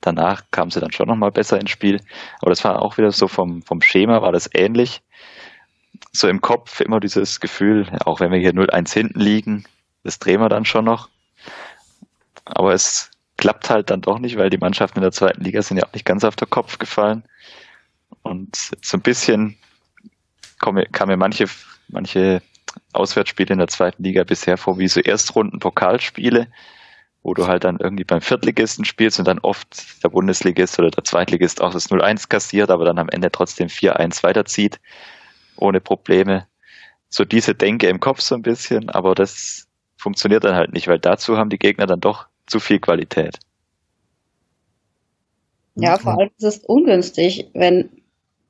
Danach kam sie dann schon nochmal besser ins Spiel. Aber das war auch wieder so vom, vom Schema war das ähnlich. So im Kopf immer dieses Gefühl, auch wenn wir hier 0-1 hinten liegen, das drehen wir dann schon noch. Aber es klappt halt dann doch nicht, weil die Mannschaften in der zweiten Liga sind ja auch nicht ganz auf den Kopf gefallen. Und so ein bisschen kam mir manche, manche Auswärtsspiele in der zweiten Liga bisher vor wie so Erstrunden-Pokalspiele, wo du halt dann irgendwie beim Viertligisten spielst und dann oft der Bundesligist oder der Zweitligist auch das 0-1 kassiert, aber dann am Ende trotzdem 4-1 weiterzieht, ohne Probleme. So diese Denke im Kopf so ein bisschen, aber das funktioniert dann halt nicht, weil dazu haben die Gegner dann doch zu viel Qualität. Ja, vor allem ist es ungünstig, wenn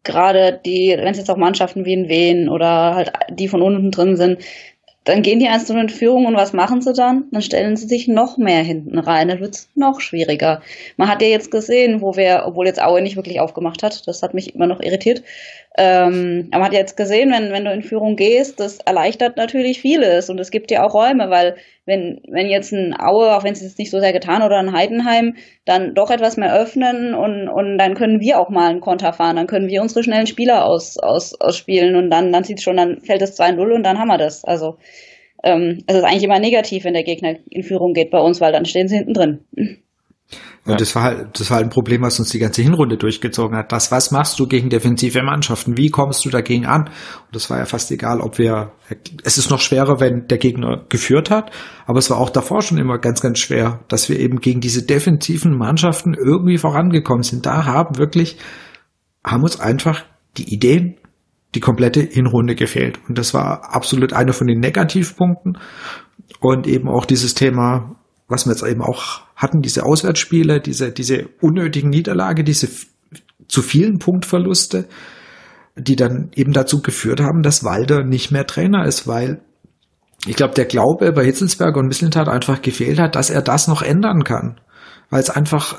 gerade die, wenn es jetzt auch Mannschaften wie in Wien oder halt die von unten drin sind, dann gehen die einzelnen in Führung und was machen sie dann? Dann stellen sie sich noch mehr hinten rein, dann wird es noch schwieriger. Man hat ja jetzt gesehen, wo wir, obwohl jetzt Aue nicht wirklich aufgemacht hat, das hat mich immer noch irritiert, ähm, aber man hat jetzt gesehen, wenn, wenn du in Führung gehst, das erleichtert natürlich vieles und es gibt ja auch Räume, weil wenn, wenn jetzt ein Aue, auch wenn es jetzt nicht so sehr getan oder ein Heidenheim, dann doch etwas mehr öffnen und, und dann können wir auch mal einen Konter fahren, dann können wir unsere schnellen Spieler aus, aus, ausspielen und dann, dann sieht schon, dann fällt es 2-0 und dann haben wir das. Also ähm, es ist eigentlich immer negativ, wenn der Gegner in Führung geht bei uns, weil dann stehen sie hinten drin. Und ja. das war halt, das war halt ein Problem, was uns die ganze Hinrunde durchgezogen hat. Das, was machst du gegen defensive Mannschaften? Wie kommst du dagegen an? Und das war ja fast egal, ob wir, es ist noch schwerer, wenn der Gegner geführt hat, aber es war auch davor schon immer ganz, ganz schwer, dass wir eben gegen diese defensiven Mannschaften irgendwie vorangekommen sind. Da haben wirklich, haben uns einfach die Ideen, die komplette Hinrunde gefehlt. Und das war absolut einer von den Negativpunkten. Und eben auch dieses Thema, was wir jetzt eben auch hatten, diese Auswärtsspiele, diese, diese unnötigen Niederlage, diese zu vielen Punktverluste. die dann eben dazu geführt haben, dass Walder nicht mehr Trainer ist, weil ich glaube, der Glaube bei Hitzelsberger und Mislintat einfach gefehlt hat, dass er das noch ändern kann. Weil es einfach,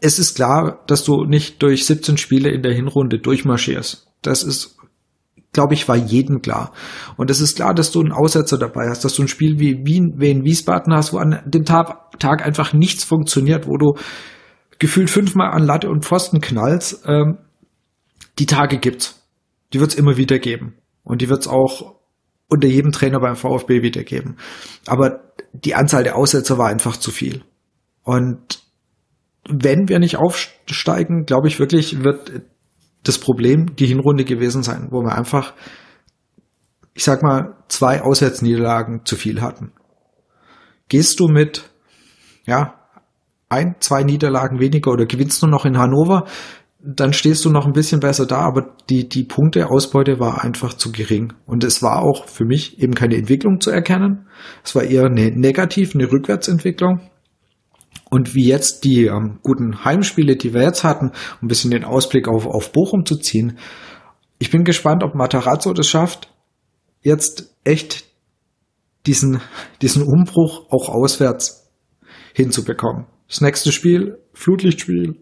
es ist klar, dass du nicht durch 17 Spiele in der Hinrunde durchmarschierst. Das ist, glaube ich, war jedem klar. Und es ist klar, dass du einen Aussetzer dabei hast, dass du ein Spiel wie Wien, wie in Wiesbaden hast, wo an dem Tag, Tag einfach nichts funktioniert, wo du gefühlt fünfmal an Latte und Pfosten knallst. Ähm, die Tage gibt's. Die wird's immer wieder geben. Und die wird's auch unter jedem Trainer beim VfB wiedergeben. Aber die Anzahl der Aussetzer war einfach zu viel. Und wenn wir nicht aufsteigen, glaube ich wirklich, wird das Problem die Hinrunde gewesen sein, wo wir einfach, ich sag mal, zwei Auswärtsniederlagen zu viel hatten. Gehst du mit, ja, ein, zwei Niederlagen weniger oder gewinnst du noch in Hannover, dann stehst du noch ein bisschen besser da, aber die, die Punkteausbeute war einfach zu gering. Und es war auch für mich eben keine Entwicklung zu erkennen. Es war eher eine negativ, eine Rückwärtsentwicklung. Und wie jetzt die ähm, guten Heimspiele, die wir jetzt hatten, um ein bisschen den Ausblick auf, auf Bochum zu ziehen. Ich bin gespannt, ob Matarazzo das schafft, jetzt echt diesen, diesen Umbruch auch auswärts hinzubekommen. Das nächste Spiel, Flutlichtspiel,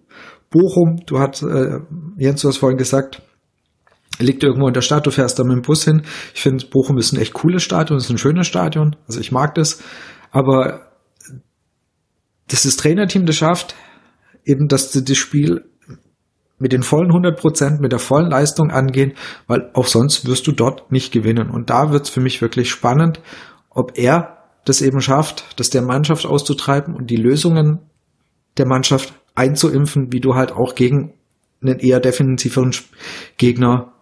Bochum, du hast, äh, Jens, du hast vorhin gesagt, liegt irgendwo in der Stadt, du fährst da mit dem Bus hin. Ich finde, Bochum ist ein echt cooles Stadion, ist ein schönes Stadion, also ich mag das, aber dass das Trainerteam das schafft, eben, dass sie das Spiel mit den vollen 100 Prozent, mit der vollen Leistung angehen, weil auch sonst wirst du dort nicht gewinnen. Und da wird es für mich wirklich spannend, ob er das eben schafft, das der Mannschaft auszutreiben und die Lösungen der Mannschaft einzuimpfen, wie du halt auch gegen einen eher defensiveren Gegner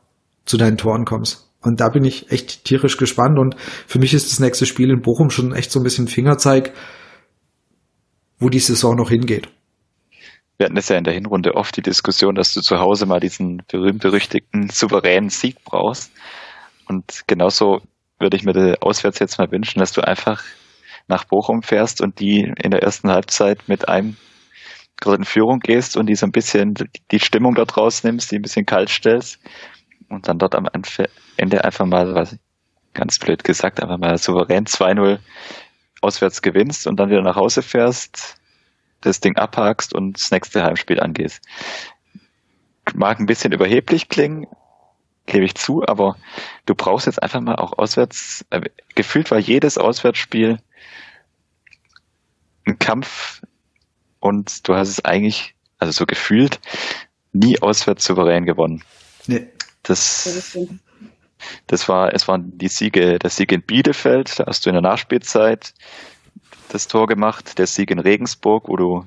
zu deinen Toren kommst. Und da bin ich echt tierisch gespannt. Und für mich ist das nächste Spiel in Bochum schon echt so ein bisschen Fingerzeig, wo die Saison noch hingeht. Wir hatten es ja in der Hinrunde oft die Diskussion, dass du zu Hause mal diesen berühmt-berüchtigten souveränen Sieg brauchst. Und genauso würde ich mir auswärts jetzt mal wünschen, dass du einfach nach Bochum fährst und die in der ersten Halbzeit mit einem gerade in Führung gehst und die so ein bisschen die Stimmung dort rausnimmst, die ein bisschen kalt stellst und dann dort am Ende einfach mal, was ganz blöd gesagt, einfach mal souverän 2-0 auswärts gewinnst und dann wieder nach Hause fährst, das Ding abhakst und das nächste Heimspiel angehst. Mag ein bisschen überheblich klingen, gebe ich zu, aber du brauchst jetzt einfach mal auch auswärts, äh, gefühlt war jedes Auswärtsspiel ein Kampf und du hast es eigentlich, also so gefühlt, nie auswärts souverän gewonnen. Nee. Das, das war, es waren die Siege, der Sieg in Bielefeld, da hast du in der Nachspielzeit das Tor gemacht, der Sieg in Regensburg, wo du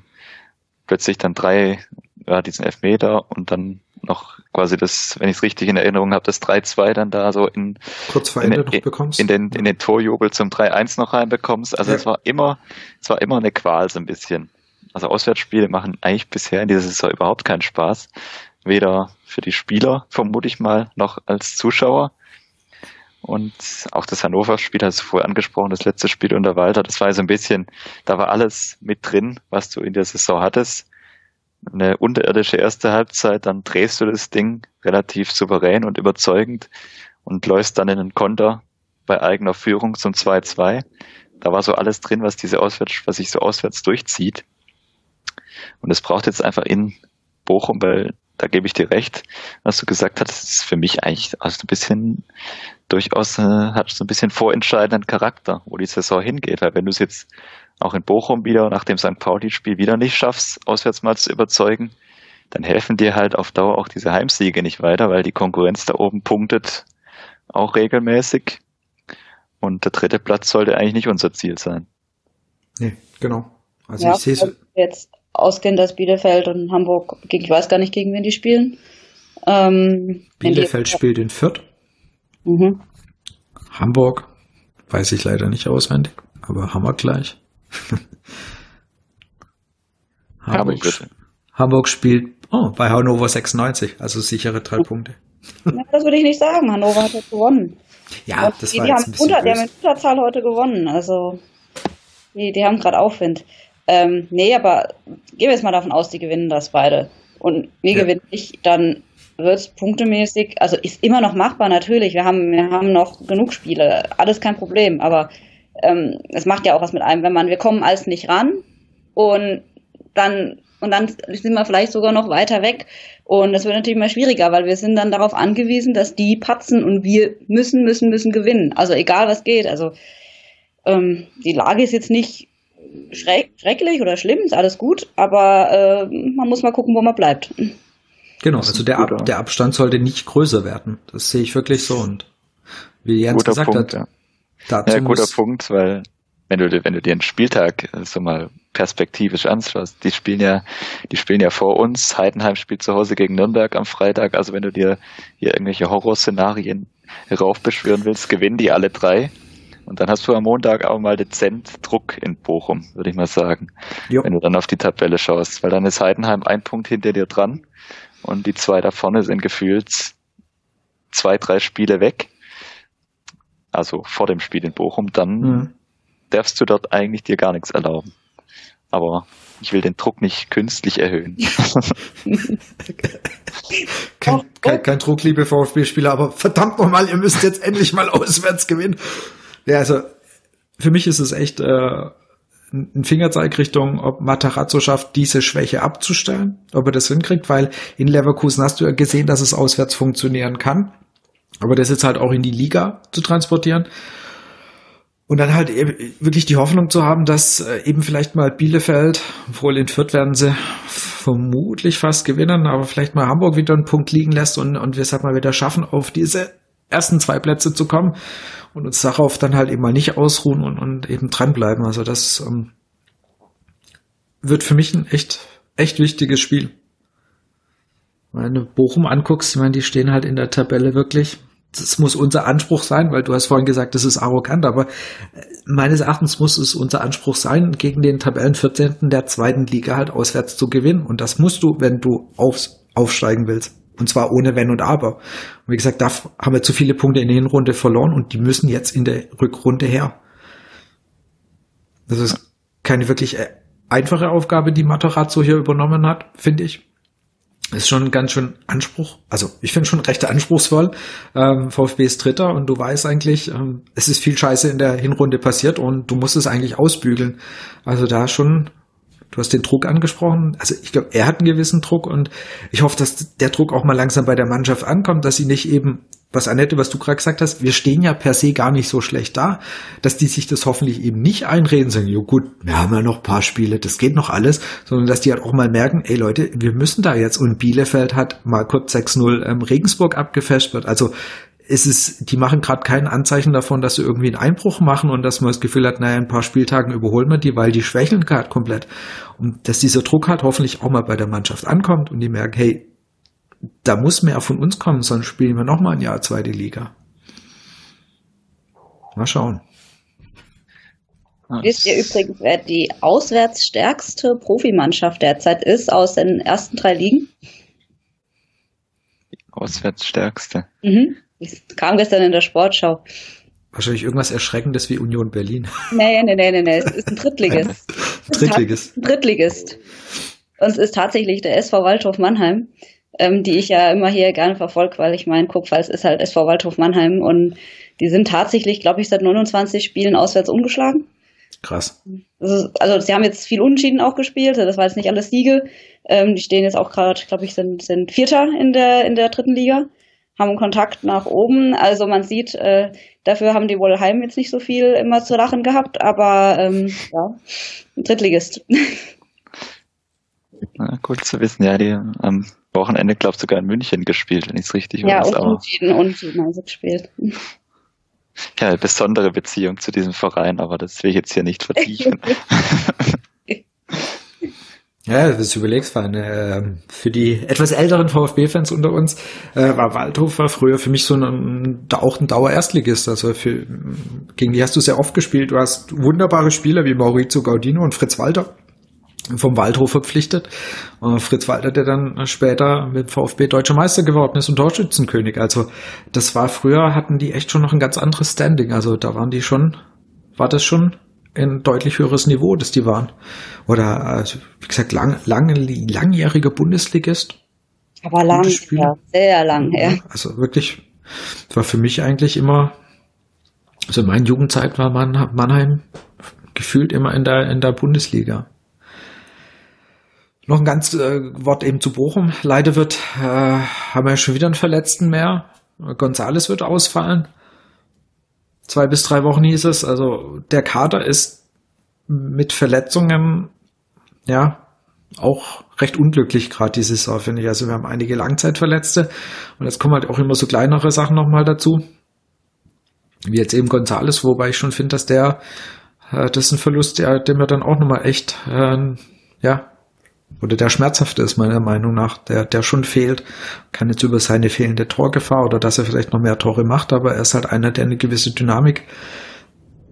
plötzlich dann drei, ja, diesen Elfmeter und dann noch quasi das, wenn ich es richtig in Erinnerung habe, das 3-2 dann da so in, Kurz vor Ende in, noch bekommst. In den, in den Torjubel zum 3-1 noch reinbekommst. Also ja. es war immer, es war immer eine Qual so ein bisschen. Also Auswärtsspiele machen eigentlich bisher in dieser Saison überhaupt keinen Spaß. Weder für die Spieler, vermute ich mal, noch als Zuschauer. Und auch das Hannover-Spiel hast du vorher angesprochen, das letzte Spiel unter Walter, das war so ein bisschen, da war alles mit drin, was du in der Saison hattest. Eine unterirdische erste Halbzeit, dann drehst du das Ding relativ souverän und überzeugend und läufst dann in den Konter bei eigener Führung zum 2-2. Da war so alles drin, was diese auswärts, was sich so auswärts durchzieht. Und es braucht jetzt einfach in Bochum, weil da gebe ich dir recht, was du gesagt hast, ist für mich eigentlich also ein bisschen durchaus äh, hat so ein bisschen vorentscheidenden Charakter, wo die Saison hingeht. Weil wenn du es jetzt auch in Bochum wieder nach dem St. Pauli-Spiel wieder nicht schaffst, auswärts mal zu überzeugen, dann helfen dir halt auf Dauer auch diese Heimsiege nicht weiter, weil die Konkurrenz da oben punktet auch regelmäßig. Und der dritte Platz sollte eigentlich nicht unser Ziel sein. Nee, genau. Also ja, ich sehe es. Jetzt ausgehen, dass Bielefeld und Hamburg, ich weiß gar nicht, gegen wen die spielen. Ähm, Bielefeld spielt in Fürth. Mhm. Hamburg weiß ich leider nicht auswendig, aber haben wir gleich. Hamburg, Hamburg, Hamburg, spielt oh, bei Hannover 96, also sichere drei Punkte. Ja, das würde ich nicht sagen. Hannover hat jetzt gewonnen. Ja, das die, war die, haben unter, die haben mit Unterzahl heute gewonnen. Also die, die haben gerade Aufwind. Ähm, nee, aber gehen wir jetzt mal davon aus, die gewinnen das beide. Und wir ja. gewinnen nicht, dann wird punktemäßig, also ist immer noch machbar natürlich. Wir haben, wir haben noch genug Spiele, alles kein Problem. Aber ähm, es macht ja auch was mit einem, wenn man, wir kommen alles nicht ran und dann und dann sind wir vielleicht sogar noch weiter weg. Und das wird natürlich immer schwieriger, weil wir sind dann darauf angewiesen, dass die patzen und wir müssen, müssen, müssen gewinnen. Also egal was geht. Also ähm, die Lage ist jetzt nicht schreck, schrecklich oder schlimm, ist alles gut, aber äh, man muss mal gucken, wo man bleibt. Genau, also der, Ab der Abstand sollte nicht größer werden. Das sehe ich wirklich so. Und wie Jens guter gesagt Punkt, hat, ja. ja, guter Punkt, weil wenn du, wenn du dir einen Spieltag so mal perspektivisch anschaust, die spielen ja, die spielen ja vor uns. Heidenheim spielt zu Hause gegen Nürnberg am Freitag. Also wenn du dir hier irgendwelche Horrorszenarien heraufbeschwören willst, gewinnen die alle drei. Und dann hast du am Montag auch mal dezent Druck in Bochum, würde ich mal sagen. Jo. Wenn du dann auf die Tabelle schaust. Weil dann ist Heidenheim ein Punkt hinter dir dran und die zwei da vorne sind gefühlt zwei, drei Spiele weg. Also vor dem Spiel in Bochum, dann mhm. darfst du dort eigentlich dir gar nichts erlauben. Aber ich will den Druck nicht künstlich erhöhen. kein, kein, kein Druck, liebe VfB-Spieler, aber verdammt nochmal, ihr müsst jetzt endlich mal auswärts gewinnen. Ja, also für mich ist es echt äh, ein Fingerzeig Richtung, ob Matarazzo schafft, diese Schwäche abzustellen, ob er das hinkriegt, weil in Leverkusen hast du ja gesehen, dass es auswärts funktionieren kann. Aber das jetzt halt auch in die Liga zu transportieren. Und dann halt eben wirklich die Hoffnung zu haben, dass äh, eben vielleicht mal Bielefeld, obwohl in Fürth werden sie vermutlich fast gewinnen, aber vielleicht mal Hamburg wieder einen Punkt liegen lässt und, und wir es halt mal wieder schaffen, auf diese ersten zwei Plätze zu kommen und uns darauf dann halt eben mal nicht ausruhen und, und eben dranbleiben. Also das ähm, wird für mich ein echt, echt wichtiges Spiel. Wenn du Bochum anguckst, ich meine, die stehen halt in der Tabelle wirklich. Das muss unser Anspruch sein, weil du hast vorhin gesagt, das ist arrogant, aber äh, meines Erachtens muss es unser Anspruch sein, gegen den Tabellen 14. der zweiten Liga halt auswärts zu gewinnen. Und das musst du, wenn du aufs, aufsteigen willst. Und zwar ohne Wenn und Aber. Und wie gesagt, da haben wir zu viele Punkte in der Hinrunde verloren und die müssen jetzt in der Rückrunde her. Das ist keine wirklich äh, einfache Aufgabe, die Matarazzo hier übernommen hat, finde ich. Ist schon ganz schön Anspruch. Also ich finde schon recht anspruchsvoll. Ähm, VfB ist Dritter und du weißt eigentlich, ähm, es ist viel Scheiße in der Hinrunde passiert und du musst es eigentlich ausbügeln. Also da schon Du hast den Druck angesprochen. Also ich glaube, er hat einen gewissen Druck und ich hoffe, dass der Druck auch mal langsam bei der Mannschaft ankommt, dass sie nicht eben, was Annette, was du gerade gesagt hast, wir stehen ja per se gar nicht so schlecht da, dass die sich das hoffentlich eben nicht einreden, sagen, jo gut, wir haben ja noch paar Spiele, das geht noch alles, sondern dass die halt auch mal merken, ey Leute, wir müssen da jetzt und Bielefeld hat mal kurz 6-0 ähm, Regensburg abgefescht Also ist es, die machen gerade kein Anzeichen davon, dass sie irgendwie einen Einbruch machen und dass man das Gefühl hat, naja, ein paar Spieltagen überholen wir die, weil die schwächeln gerade komplett. Und dass dieser Druck halt hoffentlich auch mal bei der Mannschaft ankommt und die merken, hey, da muss mehr von uns kommen, sonst spielen wir noch mal ein Jahr zweite Liga. Mal schauen. Wisst ihr übrigens, wer die auswärts stärkste Profimannschaft derzeit ist aus den ersten drei Ligen? Die auswärts stärkste. Mhm. Das kam gestern in der Sportschau. Wahrscheinlich irgendwas Erschreckendes wie Union Berlin. Nee, nee, nee, nee, nee. Es ist ein Drittligist. Drittligist. Ein Drittligist. Und es ist tatsächlich der SV Waldhof Mannheim, ähm, die ich ja immer hier gerne verfolge, weil ich meine, guck, weil es ist halt SV Waldhof Mannheim und die sind tatsächlich, glaube ich, seit 29 Spielen auswärts umgeschlagen. Krass. Also, also sie haben jetzt viel Unentschieden auch gespielt, das war jetzt nicht alles Siege. Ähm, die stehen jetzt auch gerade, glaube ich, sind, sind Vierter in der, in der dritten Liga haben Kontakt nach oben. Also man sieht, äh, dafür haben die wohl heim jetzt nicht so viel immer zu lachen gehabt, aber ähm, ja, ein Drittligist. Na, gut zu wissen, ja, die am Wochenende, glaube ich, sogar in München gespielt, wenn ich es richtig ja, weiß. Ja, Unentschieden, Unentschieden haben sie gespielt. Ja, eine besondere Beziehung zu diesem Verein, aber das will ich jetzt hier nicht vertiefen. Ja, das überlegst, war eine, für die etwas älteren VfB-Fans unter uns, äh, war Waldhof war früher für mich so ein, auch ein Dauer-Erstligist. Also für, gegen die hast du sehr oft gespielt. Du hast wunderbare Spieler wie Maurizio Gaudino und Fritz Walter vom Waldhof verpflichtet. Äh, Fritz Walter, der dann später mit VfB deutscher Meister geworden ist und Torschützenkönig. Also das war früher, hatten die echt schon noch ein ganz anderes Standing. Also da waren die schon, war das schon ein deutlich höheres Niveau, das die waren. Oder, also, wie gesagt, lang, lang, langjähriger Bundesligist. Aber lang her, sehr lang her. Also wirklich, war für mich eigentlich immer, also in meiner Jugendzeit war Mannheim gefühlt immer in der, in der Bundesliga. Noch ein ganz äh, Wort eben zu Bochum. Leider wird, äh, haben wir schon wieder einen Verletzten mehr. Gonzales wird ausfallen. Zwei bis drei Wochen hieß es. Also der Kader ist mit Verletzungen, ja, auch recht unglücklich gerade diese Saison, finde ich. Also wir haben einige Langzeitverletzte und jetzt kommen halt auch immer so kleinere Sachen nochmal dazu. Wie jetzt eben Gonzales, wobei ich schon finde, dass der, äh, das ist ein Verlust, der, der mir dann auch nochmal echt, äh, ja, oder der schmerzhafte ist meiner Meinung nach, der, der schon fehlt. Kann jetzt über seine fehlende Torgefahr oder dass er vielleicht noch mehr Tore macht, aber er ist halt einer, der eine gewisse Dynamik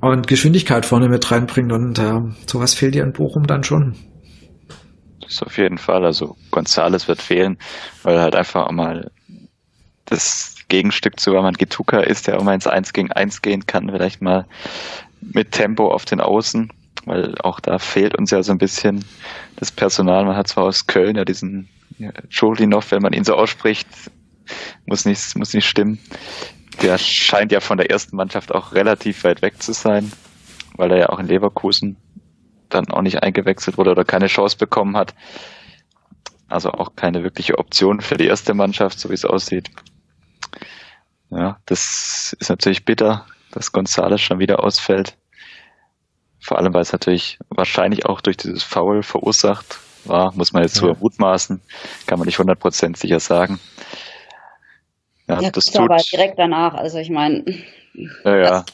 und Geschwindigkeit vorne mit reinbringt und äh, sowas fehlt dir in Bochum dann schon. Das auf jeden Fall. Also Gonzales wird fehlen, weil er halt einfach mal das Gegenstück zu Waman Gituka ist, der auch mal ins 1 gegen 1 gehen kann, vielleicht mal mit Tempo auf den Außen, weil auch da fehlt uns ja so ein bisschen das Personal. Man hat zwar aus Köln ja diesen ja, Schulinov, wenn man ihn so ausspricht, muss nicht, muss nicht stimmen. Der scheint ja von der ersten Mannschaft auch relativ weit weg zu sein, weil er ja auch in Leverkusen dann auch nicht eingewechselt wurde oder keine Chance bekommen hat. Also auch keine wirkliche Option für die erste Mannschaft, so wie es aussieht. Ja, das ist natürlich bitter, dass Gonzales schon wieder ausfällt. Vor allem, weil es natürlich wahrscheinlich auch durch dieses Foul verursacht war, muss man jetzt ja. so mutmaßen, kann man nicht 100% sicher sagen. Ja, ja das tut aber direkt danach, also ich meine. Ja, ja.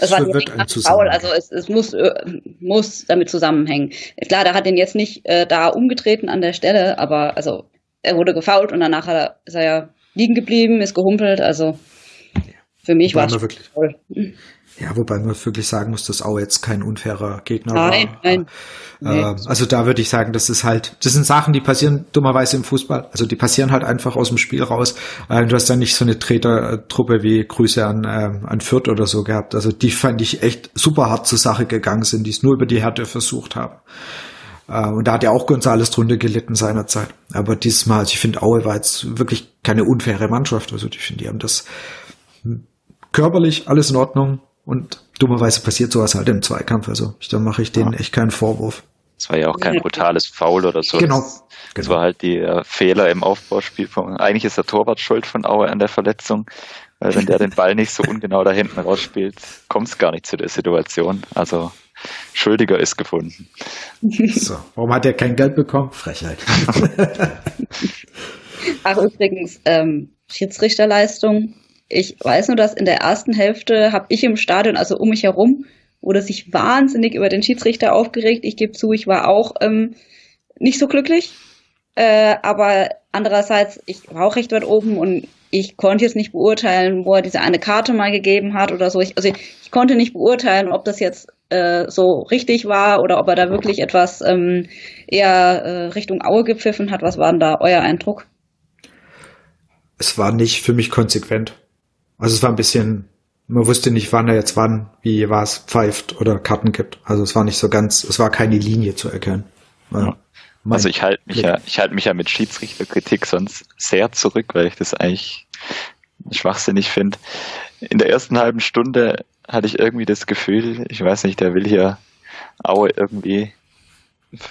Es war direkt ein Foul, also es, es muss, äh, muss damit zusammenhängen. Klar, der hat ihn jetzt nicht äh, da umgetreten an der Stelle, aber also er wurde gefault und danach er, ist er ja liegen geblieben, ist gehumpelt, also für mich war es wirklich. Toll. Ja, wobei man wirklich sagen muss, dass auch jetzt kein unfairer Gegner nein, war. Nein, nein. Äh, also da würde ich sagen, das ist halt, das sind Sachen, die passieren dummerweise im Fußball. Also die passieren halt einfach aus dem Spiel raus. Äh, du hast dann nicht so eine Tretertruppe wie Grüße an, äh, an Fürth oder so gehabt. Also die fand ich echt super hart zur Sache gegangen sind, die es nur über die Härte versucht haben. Äh, und da hat ja auch Gonzales drunter gelitten seinerzeit. Aber dieses Mal, also ich finde, Aue war jetzt wirklich keine unfaire Mannschaft. Also ich finde, die haben das körperlich alles in Ordnung und dummerweise passiert sowas halt im Zweikampf. Also da mache ich denen ja. echt keinen Vorwurf. Es war ja auch kein brutales Foul oder so. Genau. Das, das genau. war halt die äh, Fehler im Aufbauspiel. Von, eigentlich ist der Torwart schuld von Aue an der Verletzung. Weil wenn der den Ball nicht so ungenau da hinten rausspielt, kommt es gar nicht zu der Situation. Also Schuldiger ist gefunden. So, warum hat er kein Geld bekommen? Frechheit. Ach, übrigens, ähm, Schiedsrichterleistung ich weiß nur, dass in der ersten Hälfte habe ich im Stadion, also um mich herum, wurde sich wahnsinnig über den Schiedsrichter aufgeregt. Ich gebe zu, ich war auch ähm, nicht so glücklich. Äh, aber andererseits, ich war auch recht weit oben und ich konnte jetzt nicht beurteilen, wo er diese eine Karte mal gegeben hat oder so. Ich, also ich, ich, konnte nicht beurteilen, ob das jetzt äh, so richtig war oder ob er da wirklich etwas ähm, eher äh, Richtung Aue gepfiffen hat. Was war denn da euer Eindruck? Es war nicht für mich konsequent. Also es war ein bisschen, man wusste nicht, wann er jetzt wann, wie was pfeift oder Karten gibt. Also es war nicht so ganz, es war keine Linie zu erkennen. Ja. Also ich halte mich Blick. ja, ich halte mich ja mit Schiedsrichterkritik sonst sehr zurück, weil ich das eigentlich schwachsinnig finde. In der ersten halben Stunde hatte ich irgendwie das Gefühl, ich weiß nicht, der will hier Aue irgendwie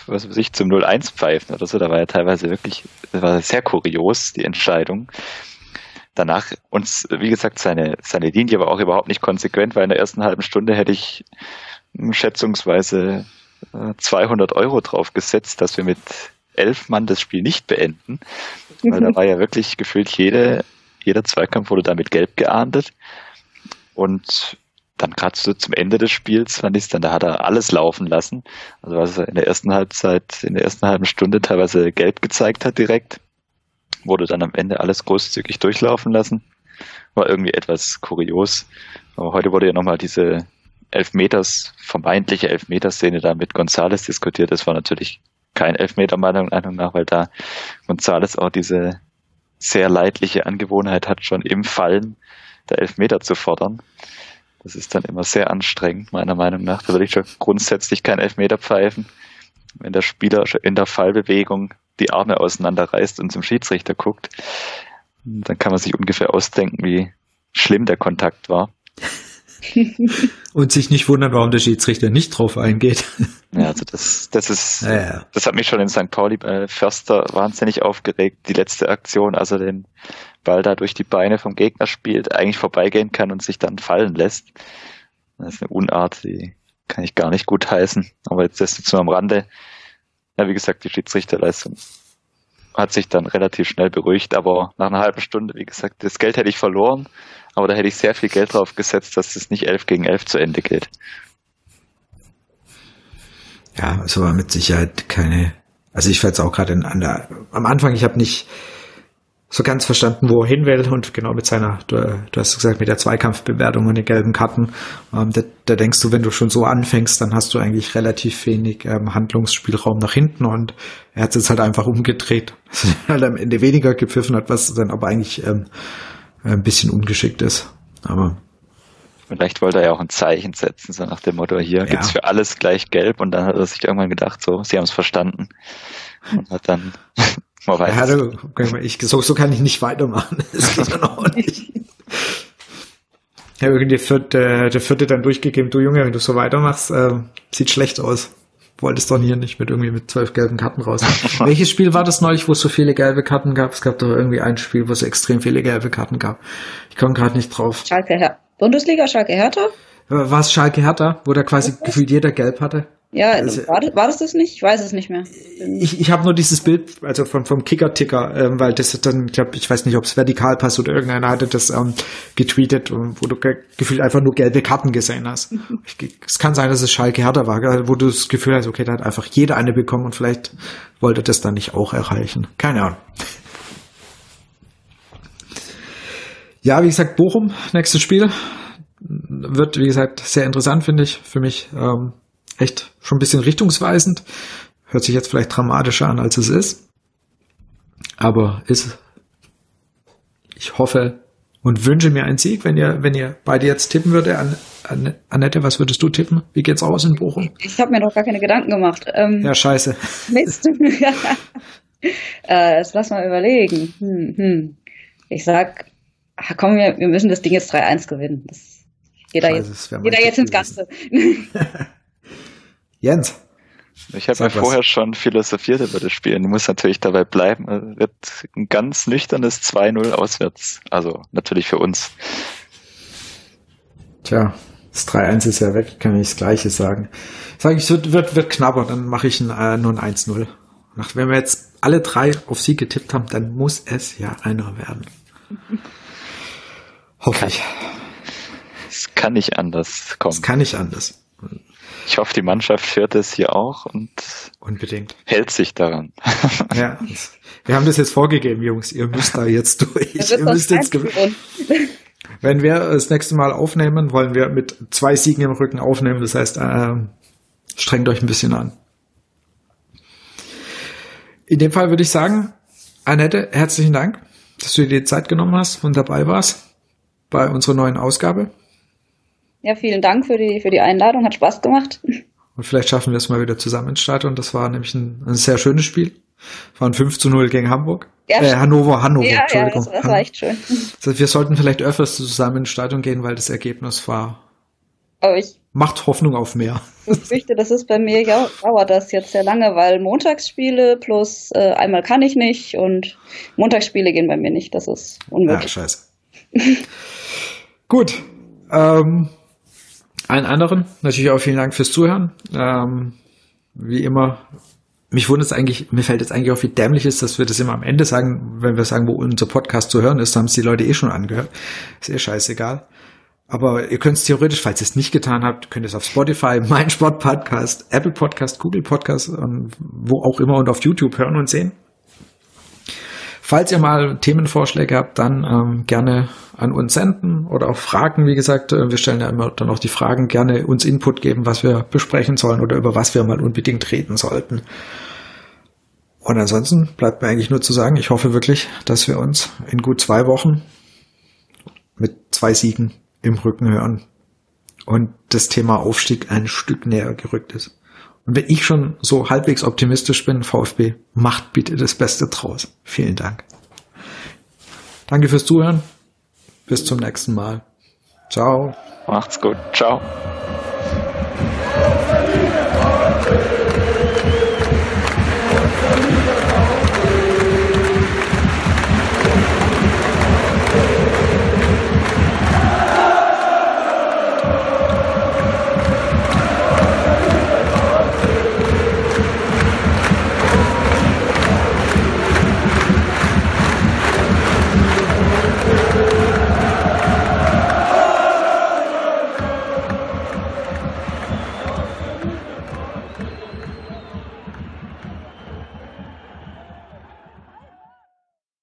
was weiß ich, zum 0-1 pfeifen oder so. Da war ja teilweise wirklich, das war sehr kurios, die Entscheidung danach uns, wie gesagt, seine, seine Linie war auch überhaupt nicht konsequent, weil in der ersten halben Stunde hätte ich schätzungsweise 200 äh, Euro drauf gesetzt, dass wir mit elf Mann das Spiel nicht beenden, weil da war ja wirklich gefühlt jede, jeder Zweikampf wurde damit gelb geahndet. Und dann gerade so zum Ende des Spiels fand ich dann, da hat er alles laufen lassen. Also was er in der ersten Halbzeit, in der ersten halben Stunde teilweise gelb gezeigt hat direkt wurde dann am Ende alles großzügig durchlaufen lassen. War irgendwie etwas kurios. Aber heute wurde ja nochmal diese Elfmeters, vermeintliche Elfmeterszene da mit Gonzales diskutiert. Das war natürlich kein Elfmeter meiner Meinung nach, weil da Gonzales auch diese sehr leidliche Angewohnheit hat, schon im Fallen der Elfmeter zu fordern. Das ist dann immer sehr anstrengend, meiner Meinung nach. Da würde ich schon grundsätzlich kein Elfmeter pfeifen. Wenn der Spieler in der Fallbewegung die Arme auseinanderreißt und zum Schiedsrichter guckt, dann kann man sich ungefähr ausdenken, wie schlimm der Kontakt war. und sich nicht wundern, warum der Schiedsrichter nicht drauf eingeht. Ja, also das, das ist, ja, das hat mich schon in St. Pauli bei Förster wahnsinnig aufgeregt. Die letzte Aktion, also den Ball da durch die Beine vom Gegner spielt, eigentlich vorbeigehen kann und sich dann fallen lässt. Das ist eine Unart, die kann ich gar nicht gut heißen. Aber jetzt es nur am Rande. Ja, wie gesagt, die Schiedsrichterleistung hat sich dann relativ schnell beruhigt, aber nach einer halben Stunde, wie gesagt, das Geld hätte ich verloren, aber da hätte ich sehr viel Geld drauf gesetzt, dass es nicht 11 gegen 11 zu Ende geht. Ja, es war mit Sicherheit keine, also ich fand es auch gerade an der, am Anfang, ich habe nicht so ganz verstanden, wo er hin will und genau mit seiner, du, du hast gesagt, mit der Zweikampfbewertung und den gelben Karten, ähm, da, da, denkst du, wenn du schon so anfängst, dann hast du eigentlich relativ wenig ähm, Handlungsspielraum nach hinten und er hat es jetzt halt einfach umgedreht, weil er am Ende weniger gepfiffen hat, was dann aber eigentlich ähm, ein bisschen ungeschickt ist. Aber Vielleicht wollte er ja auch ein Zeichen setzen, so nach dem Motto, hier ja. gibt's für alles gleich gelb und dann hat er sich irgendwann gedacht, so, sie haben es verstanden und hat dann Man weiß. Ja, du, ich, so, so kann ich nicht weitermachen. Das geht dann auch nicht. Ich habe irgendwie vierte, der vierte dann durchgegeben, du Junge, wenn du so weitermachst, äh, sieht schlecht aus. Wolltest doch hier nicht mit irgendwie mit zwölf gelben Karten raus. Welches Spiel war das neulich, wo es so viele gelbe Karten gab? Es gab doch irgendwie ein Spiel, wo es extrem viele gelbe Karten gab. Ich komme gerade nicht drauf. Schalke Her Bundesliga, Schalke Hertha? War es Schalke Hertha, wo da quasi gefühlt jeder gelb hatte? Ja, also, war, das, war das das nicht? Ich weiß es nicht mehr. Ich, ich habe nur dieses Bild, also vom, vom Kicker-Ticker, ähm, weil das dann, ich glaube, ich weiß nicht, ob es vertikal passt oder irgendeiner hatte das ähm, getweetet, wo du ge gefühlt einfach nur gelbe Karten gesehen hast. Ich, es kann sein, dass es Schalke härter war, wo du das Gefühl hast, okay, da hat einfach jeder eine bekommen und vielleicht wollte das dann nicht auch erreichen. Keine Ahnung. Ja, wie gesagt, Bochum, nächstes Spiel. Wird, wie gesagt, sehr interessant, finde ich, für mich. Ähm, echt schon ein bisschen richtungsweisend. Hört sich jetzt vielleicht dramatischer an, als es ist. Aber ist, ich hoffe und wünsche mir einen Sieg, wenn ihr, wenn ihr beide jetzt tippen würde. An, an, Annette, was würdest du tippen? Wie geht's aus in Bochum? Ich habe mir noch gar keine Gedanken gemacht. Ähm, ja, scheiße. Mist. äh, das lass mal überlegen. Hm, hm. Ich sag, ach, komm, wir, wir müssen das Ding jetzt 3-1 gewinnen. Das geht da jetzt, geht da jetzt ins Ganze. Jens. Ich habe mir vorher schon philosophiert über das Spiel. Du musst natürlich dabei bleiben. Es wird ein ganz nüchternes 2-0 auswärts. Also natürlich für uns. Tja, das 3-1 ist ja weg, kann ich das Gleiche sagen. Sage ich, es wird, wird, wird knapper, dann mache ich ein, äh, nur ein 1-0. Wenn wir jetzt alle drei auf Sieg getippt haben, dann muss es ja einer werden. Hoffe ich. Es kann nicht anders kommen. Es kann nicht anders. Ich hoffe, die Mannschaft hört es hier auch und unbedingt hält sich daran. ja, wir haben das jetzt vorgegeben, Jungs. Ihr müsst da jetzt durch. Ihr müsst jetzt gewinnen. Wenn wir das nächste Mal aufnehmen, wollen wir mit zwei Siegen im Rücken aufnehmen. Das heißt, äh, strengt euch ein bisschen an. In dem Fall würde ich sagen, Annette, herzlichen Dank, dass du dir die Zeit genommen hast und dabei warst bei unserer neuen Ausgabe. Ja, vielen Dank für die, für die Einladung. Hat Spaß gemacht. Und vielleicht schaffen wir es mal wieder zusammen ins Stadion. Das war nämlich ein, ein sehr schönes Spiel. War ein 5 zu 0 gegen Hamburg. Ja, äh, Hannover, Hannover, ja, Entschuldigung. Ja, das, das war echt schön. Also wir sollten vielleicht öfters zusammen ins Stadion gehen, weil das Ergebnis war. Aber ich macht Hoffnung auf mehr. Ich fürchte, das ist bei mir ja, dauert das jetzt sehr lange, weil Montagsspiele plus äh, einmal kann ich nicht und Montagsspiele gehen bei mir nicht. Das ist unmöglich. Ja, scheiße. Gut. Ähm, allen anderen natürlich auch vielen Dank fürs Zuhören. Ähm, wie immer, mich wundert es eigentlich, mir fällt jetzt eigentlich auf, wie dämlich ist, dass wir das immer am Ende sagen, wenn wir sagen, wo unser Podcast zu hören ist, haben es die Leute eh schon angehört. Ist eh scheißegal. Aber ihr könnt es theoretisch, falls ihr es nicht getan habt, könnt ihr es auf Spotify, mein Sport Podcast, Apple Podcast, Google Podcast und wo auch immer und auf YouTube hören und sehen. Falls ihr mal Themenvorschläge habt, dann ähm, gerne an uns senden oder auch Fragen. Wie gesagt, äh, wir stellen ja immer dann auch die Fragen, gerne uns Input geben, was wir besprechen sollen oder über was wir mal unbedingt reden sollten. Und ansonsten bleibt mir eigentlich nur zu sagen, ich hoffe wirklich, dass wir uns in gut zwei Wochen mit zwei Siegen im Rücken hören und das Thema Aufstieg ein Stück näher gerückt ist. Wenn ich schon so halbwegs optimistisch bin, VfB, macht bitte das Beste draus. Vielen Dank. Danke fürs Zuhören. Bis zum nächsten Mal. Ciao. Macht's gut. Ciao.